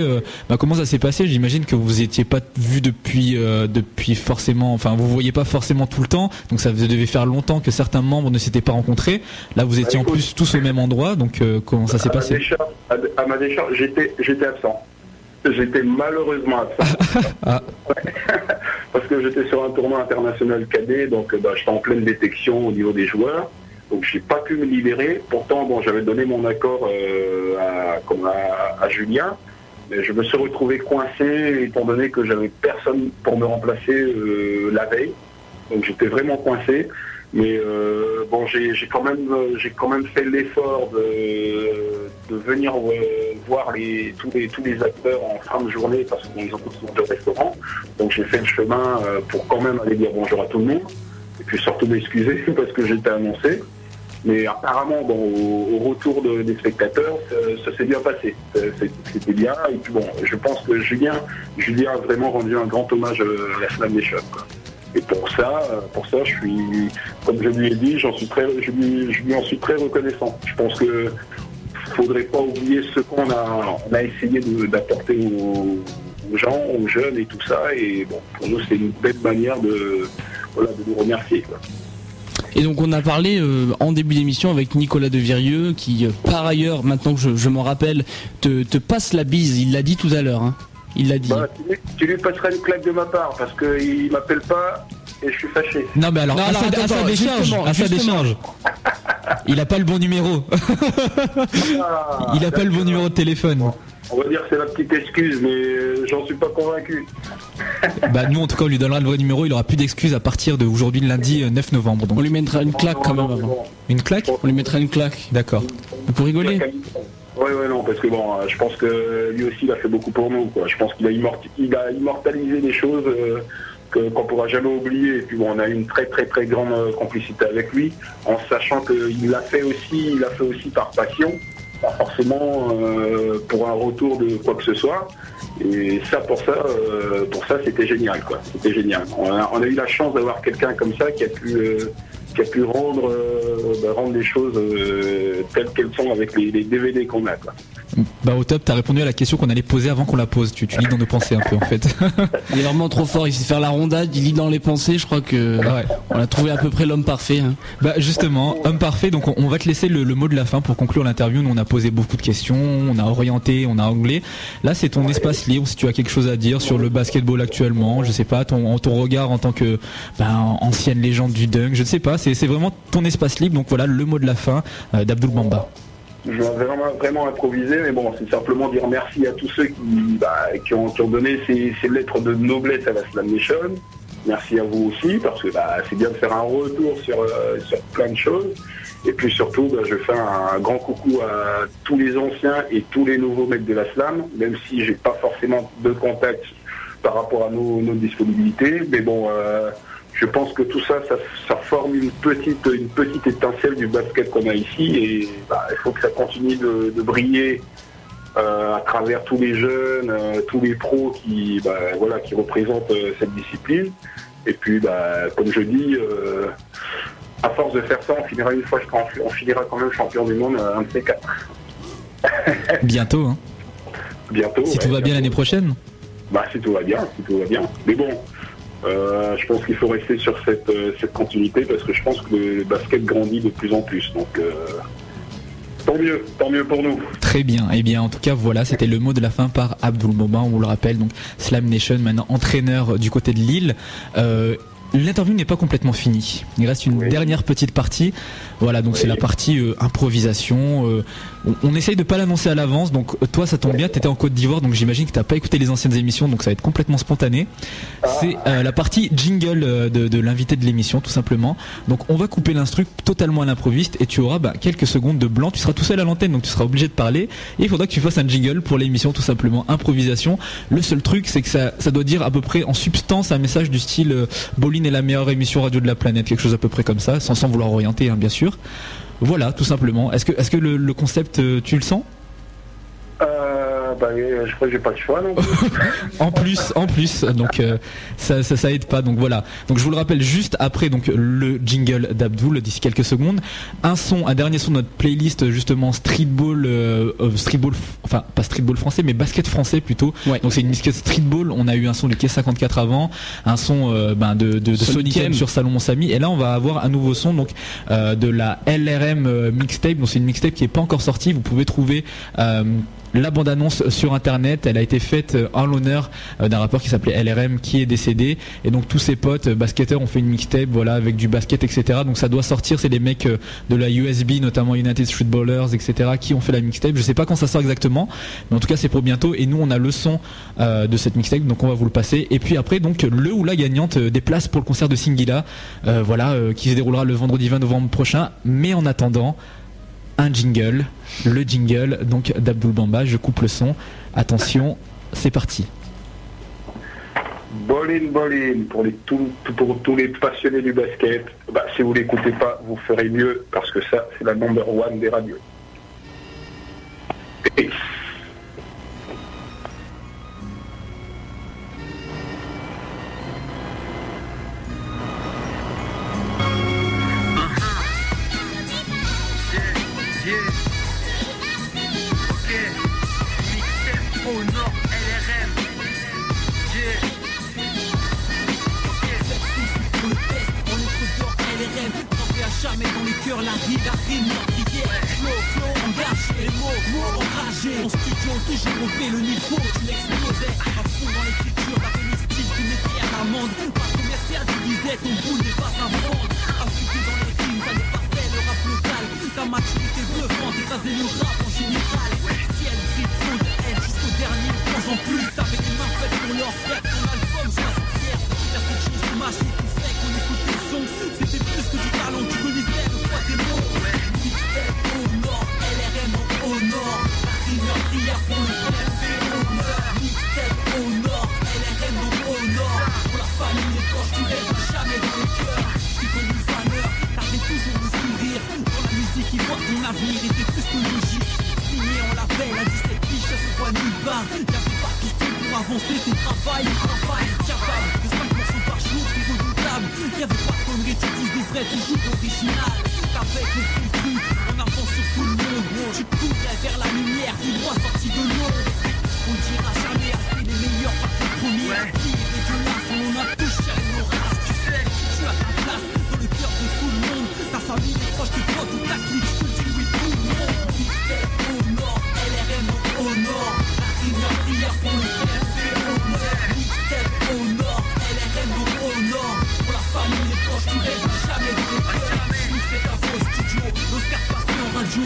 [SPEAKER 2] bah, comment ça s'est passé? J'imagine que vous étiez pas vu depuis depuis forcément, enfin vous voyez pas forcément tout le temps. Donc ça devait faire longtemps que certains membres ne s'étaient pas rencontrés. Là vous étiez en plus tous au même endroit. Donc comment ça s'est passé?
[SPEAKER 14] à, à ma décharge, j'étais, j'étais absent. J'étais malheureusement absent.
[SPEAKER 2] Ah.
[SPEAKER 14] Parce que j'étais sur un tournoi international cadet, donc euh, bah, j'étais en pleine détection au niveau des joueurs. Donc j'ai pas pu me libérer. Pourtant, bon, j'avais donné mon accord euh, à, comme à, à Julien. Mais je me suis retrouvé coincé étant donné que j'avais personne pour me remplacer euh, la veille. Donc j'étais vraiment coincé. Mais euh, bon, j'ai quand même j'ai quand même fait l'effort de, de venir voir tous les acteurs en fin de journée parce qu'ils ont tous de restaurant. Donc j'ai fait le chemin euh, pour quand même aller dire bonjour à tout le monde et puis surtout m'excuser parce que j'étais annoncé. Mais apparemment, au, retour de- des spectateurs, ça, s'est bien passé. C'était bien. Et puis bon, je pense que Julien, Julien a vraiment rendu un grand hommage euh, à la Slam quoi. Et pour ça, euh, pour ça, je suis, comme je lui ai dit, j'en suis très, je lui, je lui en suis très reconnaissant. Je pense que faudrait pas oublier ce qu'on a, on a essayé d'apporter aux, aux gens, aux jeunes et tout ça. Et bon, pour nous, c'est une belle manière de, voilà, de nous remercier. quoi.
[SPEAKER 1] Et donc on a parlé euh, en début d'émission avec Nicolas de Virieux qui euh, par ailleurs maintenant que je, je m'en rappelle te, te passe la bise, il l'a dit tout à l'heure hein. Il l'a dit.
[SPEAKER 14] Bah, tu, lui- tu lui passeras une claque de ma part parce qu'il m'appelle pas et je suis fâché.
[SPEAKER 2] Non mais alors
[SPEAKER 1] Non,
[SPEAKER 2] à, sa,
[SPEAKER 1] attends,
[SPEAKER 2] à sa
[SPEAKER 1] attends,
[SPEAKER 2] décharge,
[SPEAKER 1] justement,
[SPEAKER 2] à sa décharge. Il a pas le bon numéro.
[SPEAKER 14] Ah,
[SPEAKER 2] Il a pas le bon numéro de téléphone.
[SPEAKER 14] On va dire que c'est la petite excuse, mais euh, j'en suis pas convaincu.
[SPEAKER 2] Bah nous en tout cas on lui donnera le vrai numéro, il aura plus d'excuses à partir d'aujourd'hui lundi euh, 9 novembre.
[SPEAKER 1] On
[SPEAKER 2] Donc
[SPEAKER 1] lui mettra une claque quand même avant.
[SPEAKER 2] une claque
[SPEAKER 1] On lui mettra une claque.
[SPEAKER 2] D'accord.
[SPEAKER 1] Pour rigoler.
[SPEAKER 14] Ouais, ouais, non, parce que bon, euh, je pense que lui aussi, il a fait beaucoup pour nous, quoi. Je pense qu'il a, immorti- il a immortalisé des choses euh, qu'on pourra jamais oublier. Et puis bon, on a une très, très, très grande euh, complicité avec lui, en sachant qu'il l'a fait aussi, il l'a fait aussi par passion, pas forcément euh, pour un retour de quoi que ce soit. Et ça, pour ça, euh, pour ça, c'était génial, quoi. C'était génial. On a, eu la chance d'avoir quelqu'un comme ça qui a pu, qui a pu rendre, euh, bah, rendre les choses euh, telles qu'elles sont avec les, les DVD qu'on a, quoi.
[SPEAKER 2] Bah au top, t'as répondu à la question qu'on allait poser avant qu'on la pose. Tu, tu lis dans nos pensées un peu en fait.
[SPEAKER 1] Il est vraiment trop fort, il sait faire la rondade, il lit dans les pensées, je crois que
[SPEAKER 2] Ouais.
[SPEAKER 1] on a trouvé à peu près l'homme parfait. hein.
[SPEAKER 2] Bah justement, homme parfait, donc on, on va te laisser le, le mot de la fin pour conclure l'interview. Nous on a posé beaucoup de questions, on a orienté, on a anglais. Là c'est ton espace libre si tu as quelque chose à dire sur le basketball actuellement, je sais pas, ton, ton regard en tant que ben, ancienne légende du dunk, je ne sais pas, c'est vraiment ton espace libre. Donc voilà le mot de la fin euh, d'Abdul Bamba.
[SPEAKER 14] Je vais vraiment, vraiment improviser, mais bon, c'est simplement dire merci à tous ceux qui, bah, ont, donné ces, ces lettres de noblesse à la Slam Nation. Merci à vous aussi, parce que bah, c'est bien de faire un retour sur, euh, sur plein de choses. Et puis surtout, bah, je fais un, grand coucou à tous les anciens et tous les nouveaux mecs de la Slam, même si j'ai pas forcément de contact par rapport à nos, nos disponibilités. Mais bon, euh, je pense que tout ça, ça, ça forme une petite, une petite étincelle du basket qu'on a ici et bah, il faut que ça continue de, de briller euh, à travers tous les jeunes, euh, tous les pros qui, bah, voilà, qui représentent euh, cette discipline. Et puis, bah, comme je dis, à force de faire ça, on finira une fois, je crois, on finira quand même champion du monde, un de ces quatre.
[SPEAKER 2] Bientôt, hein.
[SPEAKER 14] Bientôt.
[SPEAKER 2] Si tout va bien l'année prochaine.
[SPEAKER 14] Bah, si tout va bien, si tout va bien. Mais bon, euh, je pense qu'il faut rester sur cette, euh, cette continuité parce que je pense que le basket grandit de plus en plus. Donc, euh, tant mieux, tant mieux pour nous.
[SPEAKER 2] Très bien. Eh bien, en tout cas, voilà, c'était le mot de la fin par Abdul Boba. On vous le rappelle, donc Slam Nation, maintenant entraîneur du côté de Lille. Euh, L'interview n'est pas complètement finie. Il reste une
[SPEAKER 14] Oui.
[SPEAKER 2] dernière petite partie. Voilà, donc c'est la partie euh, improvisation. Euh, on, on essaye de pas l'annoncer à l'avance. Donc euh, toi, ça tombe bien, t'étais en Côte d'Ivoire, donc j'imagine que t'as pas écouté les anciennes émissions, donc ça va être complètement spontané. C'est euh, la partie jingle de, de l'invité de l'émission, tout simplement. Donc on va couper l'instru totalement à l'improviste et tu auras bah, quelques secondes de blanc. Tu seras tout seul à l'antenne, donc tu seras obligé de parler. Et il faudra que tu fasses un jingle pour l'émission, tout simplement improvisation. Le seul truc, c'est que ça, ça doit dire à peu près en substance un message du style euh, Bolin est la meilleure émission radio de la planète, quelque chose à peu près comme ça, sans, sans vouloir orienter, hein, bien sûr. Voilà, tout simplement. Est-ce que, est-ce que le, le concept, euh, tu le sens?
[SPEAKER 14] Euh, pas, je crois que j'ai pas de choix non plus.
[SPEAKER 2] En plus, en plus, donc euh, ça, ça, ça aide pas. Donc voilà. Donc je vous le rappelle juste après donc le jingle d'Abdul d'ici quelques secondes. Un son, un dernier son de notre playlist justement streetball, euh, euh, streetball, enfin pas streetball français, mais basket français plutôt. Donc c'est une mixtape streetball. On a eu un son de K54 avant, un son euh, ben, de, de, de
[SPEAKER 1] Sonic
[SPEAKER 2] M sur Salomon Samy. Et là on va avoir un nouveau son donc euh, de la LRM euh, mixtape. Donc c'est une mixtape qui est pas encore sortie. Vous pouvez trouver euh, la bande-annonce sur internet, elle a été faite euh, en l'honneur euh, d'un rappeur qui s'appelait LRM qui est décédé. Et donc tous ses potes euh, basketteurs ont fait une mixtape voilà avec du basket etc donc ça doit sortir. C'est des mecs de la USB notamment United Street Ballers etc qui ont fait la mixtape. Je sais pas quand ça sort exactement mais en tout cas c'est pour bientôt. Et nous on a le son de cette mixtape. Donc on va vous le passer. Et puis après donc le ou la gagnante des places pour le concert de Singila voilà qui se déroulera le vendredi 20 novembre prochain. Mais en attendant un jingle, le jingle donc d'Abdul Bamba. Je coupe le son. Attention, c'est parti.
[SPEAKER 14] Bolin Bolin pour, les, tous- pour tous les passionnés du basket. Bah, si vous l'écoutez pas, vous ferez mieux parce que ça, c'est la number one des radios.
[SPEAKER 6] Jamais dans les cœurs, la rime, la meurtrière Flow, flow, engagé, les mots, mots enragés. En studio, toujours au le niveau, tu l'explosais. À fond dans l'écriture, la style, tu mettais à l'amende Pas commercial, tu disais, ton boule n'est pas un vendre. Affûté dans les rimes, ça dépassait le rap local. Ta maturité bluffante, écraser le rap en général. Ciel, gris, trop de haine jusqu'au dernier point En plus, t'avais les mains faites pour leur frère Ton album, sois fier Y'a cette chose de magique qui fait qu'on écoute tes sons Que du tu des mots au nord, LRM au nord. La rime meurtrière pour le frère fait honneur. Mixtape au nord, LRM au nord. Pour la famille, proches, tu rêves jamais dans le cœur. J'suis connu faneur, t'avais toujours le sourire. Dans la musique, y voir ton avenir était plus que logique. Signé en label à 17 piges, ça se voit nulle part. Y'avait pas pour avancer, c'est travail, redoutable Y'avait pas de conneries, tu dis des vrais, toujours original T'avais compris le truc, en avance sur tout le monde. Tu courais vers la lumière, tout droit sorti de l'ombre On dira jamais assez les meilleurs parties premières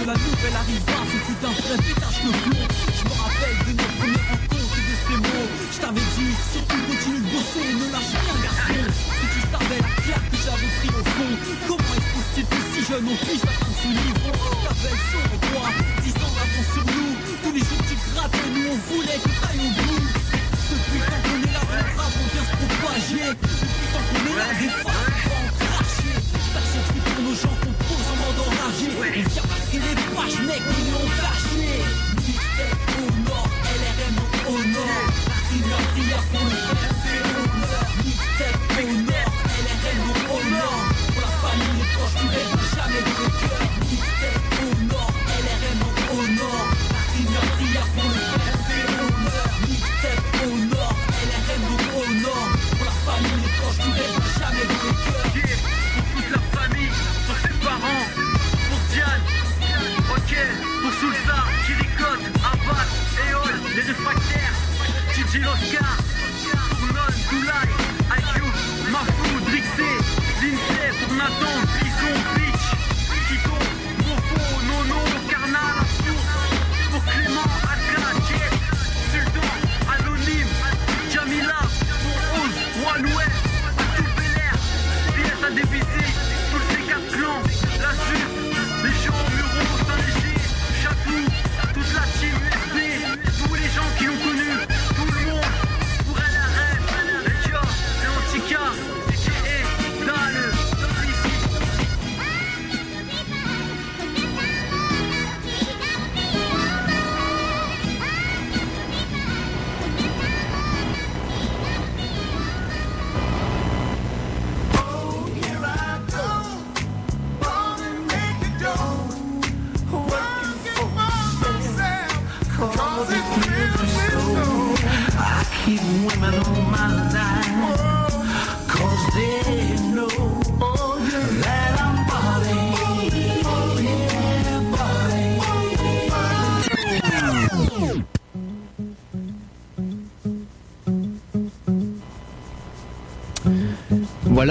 [SPEAKER 6] La nouvelle arriva, ce fut un vrai pétage de plomb. Je me rappelle de nos premières rencontres et de ces mots. Je t'avais dit, surtout continue de bosser, ne lâche rien garçon. Si tu savais la claque que j'avais pris au fond Comment est-ce possible que si jeune on puisse atteindre ce niveau? T'avais en toi, 10 ans d'avance sur nous. Tous les jours tu grattes et nous on voulait que t'ailles au bout. Depuis tant qu'on est là le rap on vient se propager. Depuis tant qu'on est là des fois on va en cracher. Sachez que c'est pour nos gens enragé On vient marquer les pages mec l'ont au nord, LRM au nord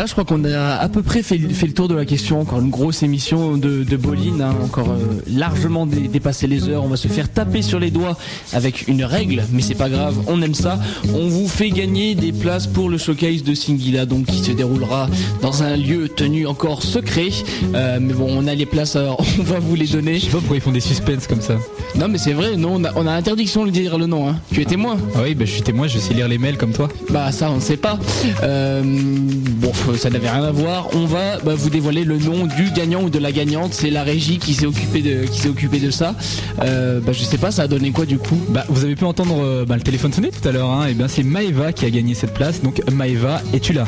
[SPEAKER 1] je crois qu'on a à peu près fait, fait le tour de la question. Encore une grosse émission de, de bowling, hein, encore euh, largement dé- dépassé les heures. On va se faire taper sur les doigts avec une règle, mais c'est pas grave, on aime ça. On vous fait gagner des places pour le showcase de Singila, donc qui se déroulera dans un lieu tenu encore secret. Euh, mais bon, on a les places, alors on va vous les donner.
[SPEAKER 2] Je sais pas pourquoi ils font des suspens comme ça.
[SPEAKER 1] Non, mais c'est vrai, non, on a, on a interdiction de dire le nom. Hein. Tu es témoin
[SPEAKER 2] Ah oui, bah, je suis témoin, je sais lire les mails comme toi.
[SPEAKER 1] Bah ça on sait pas. Euh, bon ça n'avait rien à voir. On va bah, vous dévoiler le nom du gagnant ou de la gagnante. C'est la régie qui s'est occupée de qui s'est occupée de ça. Euh, bah je sais pas ça a donné quoi du coup?
[SPEAKER 2] Bah, vous avez pu entendre euh, bah, le téléphone sonner tout à l'heure. Hein. Et bien, c'est Maeva qui a gagné cette place. Donc, Maeva, es-tu là?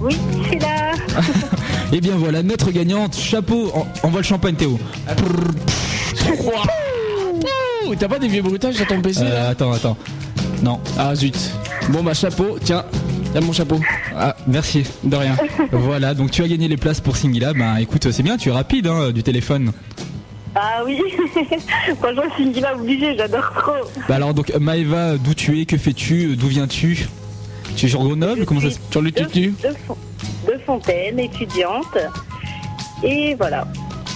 [SPEAKER 15] Oui, je suis là.
[SPEAKER 2] Et bien voilà, notre gagnante. Chapeau. En- envoie le champagne, Théo.
[SPEAKER 1] T'as pas des vieux bruitages sur ton PC là
[SPEAKER 2] Euh, attends, attends. Non.
[SPEAKER 1] Ah zut. Bon bah chapeau. Tiens. Tiens mon chapeau.
[SPEAKER 2] Ah, merci.
[SPEAKER 1] De rien.
[SPEAKER 2] voilà, donc tu as gagné les places pour Singila. Bah, écoute, c'est bien, tu es rapide hein, du téléphone.
[SPEAKER 15] Ah oui. Franchement, diva obligée, j'adore trop.
[SPEAKER 2] Bah alors donc Maeva, d'où tu es, que fais-tu, d'où viens-tu? Tu es sur Grenoble? Comment ça se
[SPEAKER 1] Sur le
[SPEAKER 15] De, de, Fon- de Fontaine, étudiante. Et voilà.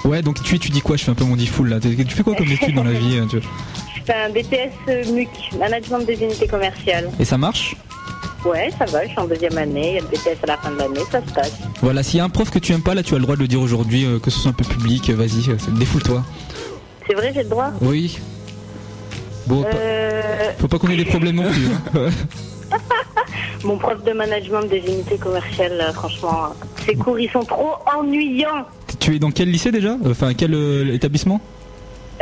[SPEAKER 2] Ouais, donc tu étudies quoi? Je fais un peu mon dit full là. Tu fais quoi comme études dans la vie hein, tu-
[SPEAKER 15] Je fais un BTS MUC, Management des unités commerciales.
[SPEAKER 2] Et ça marche?
[SPEAKER 15] Ouais, ça va, je suis en deuxième année, il y a le BTS à la fin de l'année, ça se passe.
[SPEAKER 2] Voilà, s'il y a un prof que tu aimes pas, là tu as le droit de le dire aujourd'hui, euh, que ce soit un peu public, euh, vas-y, euh, défoule-toi.
[SPEAKER 15] C'est vrai, j'ai le droit
[SPEAKER 2] Oui. Bon, pas- faut pas qu'on ait des problèmes non plus. hein.
[SPEAKER 15] Mon prof de management des unités commerciales, là, franchement, ces cours ils sont trop ennuyants.
[SPEAKER 2] tu es dans quel lycée déjà? Enfin, quel euh, établissement?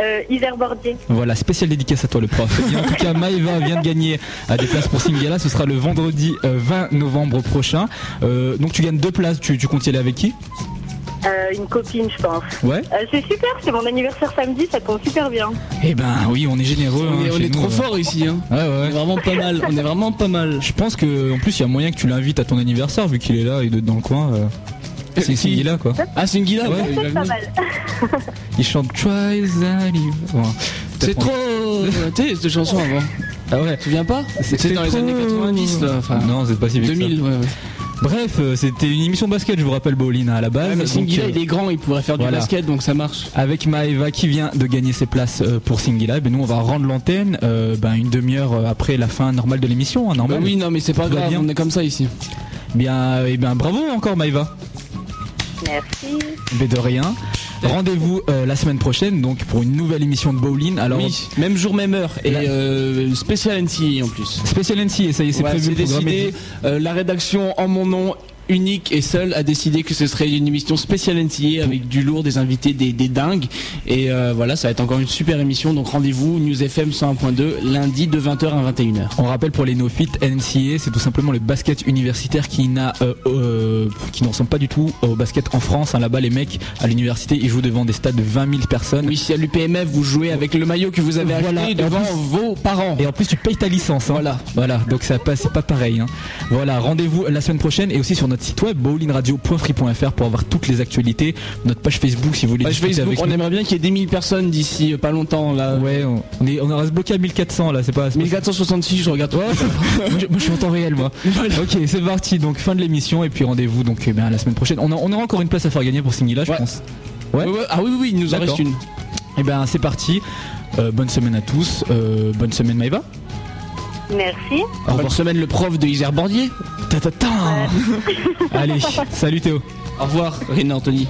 [SPEAKER 15] Euh, Isère Bordier.
[SPEAKER 2] Voilà, spécial dédicace à toi le prof. Bien, en tout cas, Maëva vient de gagner euh, des places pour Singala. Ce sera le vendredi euh, 20 novembre prochain. Euh, donc tu gagnes deux places. Tu, tu comptes y aller avec qui?
[SPEAKER 15] Euh, une copine, je pense.
[SPEAKER 2] Ouais.
[SPEAKER 15] Euh, c'est super, c'est mon anniversaire samedi, ça tombe super bien.
[SPEAKER 2] Eh ben oui, on est généreux.
[SPEAKER 1] On est,
[SPEAKER 2] hein,
[SPEAKER 1] on est
[SPEAKER 2] nous,
[SPEAKER 1] trop
[SPEAKER 2] euh.
[SPEAKER 1] fort ici. Hein.
[SPEAKER 2] Ouais, ouais.
[SPEAKER 1] On est vraiment pas mal. On est vraiment pas mal.
[SPEAKER 2] Je pense que en plus il y a moyen que tu l'invites à ton anniversaire vu qu'il est là et de- dans le coin. euh, c'est Singila quoi.
[SPEAKER 1] Ah Singila.
[SPEAKER 2] Ouais.
[SPEAKER 1] il va
[SPEAKER 15] C'est pas
[SPEAKER 1] venir.
[SPEAKER 15] mal.
[SPEAKER 2] Il chante Tries Bon,
[SPEAKER 1] C'est trop. Tu sais cette chanson avant.
[SPEAKER 2] Ah ouais.
[SPEAKER 1] Tu viens pas
[SPEAKER 2] C'est
[SPEAKER 1] C'était dans les
[SPEAKER 2] trop-
[SPEAKER 1] années 90 là. Enfin,
[SPEAKER 2] non, c'est pas si vieux que ça.
[SPEAKER 1] 2000. Ouais, ouais.
[SPEAKER 2] Bref, euh, c'était une émission basket, je vous rappelle, Bowling à la base.
[SPEAKER 1] Ouais, mais Singila
[SPEAKER 2] euh,
[SPEAKER 1] il est grand, il pourrait faire du basket donc ça marche.
[SPEAKER 2] Avec Maeva qui vient de gagner ses places euh, pour Singila, ben nous on va rendre l'antenne euh, ben, une demi-heure après la fin normale de l'émission, hein,
[SPEAKER 1] Bah
[SPEAKER 2] normal.
[SPEAKER 1] oui, non mais c'est pas grave,
[SPEAKER 2] bien.
[SPEAKER 1] on est comme ça ici.
[SPEAKER 2] Bien, et bien bravo encore Maeva.
[SPEAKER 15] Merci.
[SPEAKER 2] Mais de rien. Rendez-vous euh, la semaine prochaine donc pour une nouvelle émission de Bowling. Alors
[SPEAKER 1] oui, même jour, même heure. Et euh, spécial NCA en plus.
[SPEAKER 2] spécial NC, ça y est, c'est
[SPEAKER 1] Ouais,
[SPEAKER 2] prévu.
[SPEAKER 1] c'est décidé. euh, la rédaction en mon nom unique et seule a décidé que ce serait une émission spéciale NCA avec du lourd, des invités, des, des dingues. Et euh, voilà, ça va être encore une super émission. Donc rendez-vous News FM 101.2 lundi de 20h à 21h.
[SPEAKER 2] On rappelle pour les néophytes, NCA, c'est tout simplement le basket universitaire qui n'a, euh, euh, qui ne ressemble pas du tout au basket en France. hein. Là-bas, les mecs à l'université, ils jouent devant des stades de 20 000 personnes.
[SPEAKER 1] Oui, si à l'UPMF vous jouez avec le maillot que vous avez acheté devant
[SPEAKER 2] plus-
[SPEAKER 1] vos parents.
[SPEAKER 2] Et en plus, tu payes ta licence. hein.
[SPEAKER 1] Voilà.
[SPEAKER 2] Voilà. Donc ça passe, c'est pas pareil. hein. Voilà. Rendez-vous la semaine prochaine et aussi sur notre site web bowlingradio.free.fr pour avoir toutes les actualités. Notre page Facebook si vous voulez
[SPEAKER 1] Page
[SPEAKER 2] discuter
[SPEAKER 1] Facebook,
[SPEAKER 2] avec
[SPEAKER 1] on
[SPEAKER 2] nous.
[SPEAKER 1] aimerait bien qu'il y ait des 1000 personnes d'ici euh, pas longtemps là.
[SPEAKER 2] Ouais, on, on est, on reste bloqué à 1400 là. C'est pas. c'est pas-
[SPEAKER 1] 1466, je regarde.
[SPEAKER 2] Ouais, moi, je, moi, je suis en temps réel moi. Ok, c'est parti. Donc fin de l'émission et puis rendez-vous donc eh bien, la semaine prochaine. On, a, on aura encore une place à faire gagner pour Singila, je
[SPEAKER 1] Ouais.
[SPEAKER 2] pense. Ouais.
[SPEAKER 1] Ouais, ouais. Ah oui, oui, oui, il nous en reste une.
[SPEAKER 2] Et ben c'est parti. Euh, bonne semaine à tous. Euh, bonne semaine Maëva.
[SPEAKER 15] Merci.
[SPEAKER 2] Au revoir.
[SPEAKER 1] Bonne semaine, le prof de Isère Bordier.
[SPEAKER 2] Ta, ta, ta. Allez, salut Théo.
[SPEAKER 1] Au revoir, René Anthony.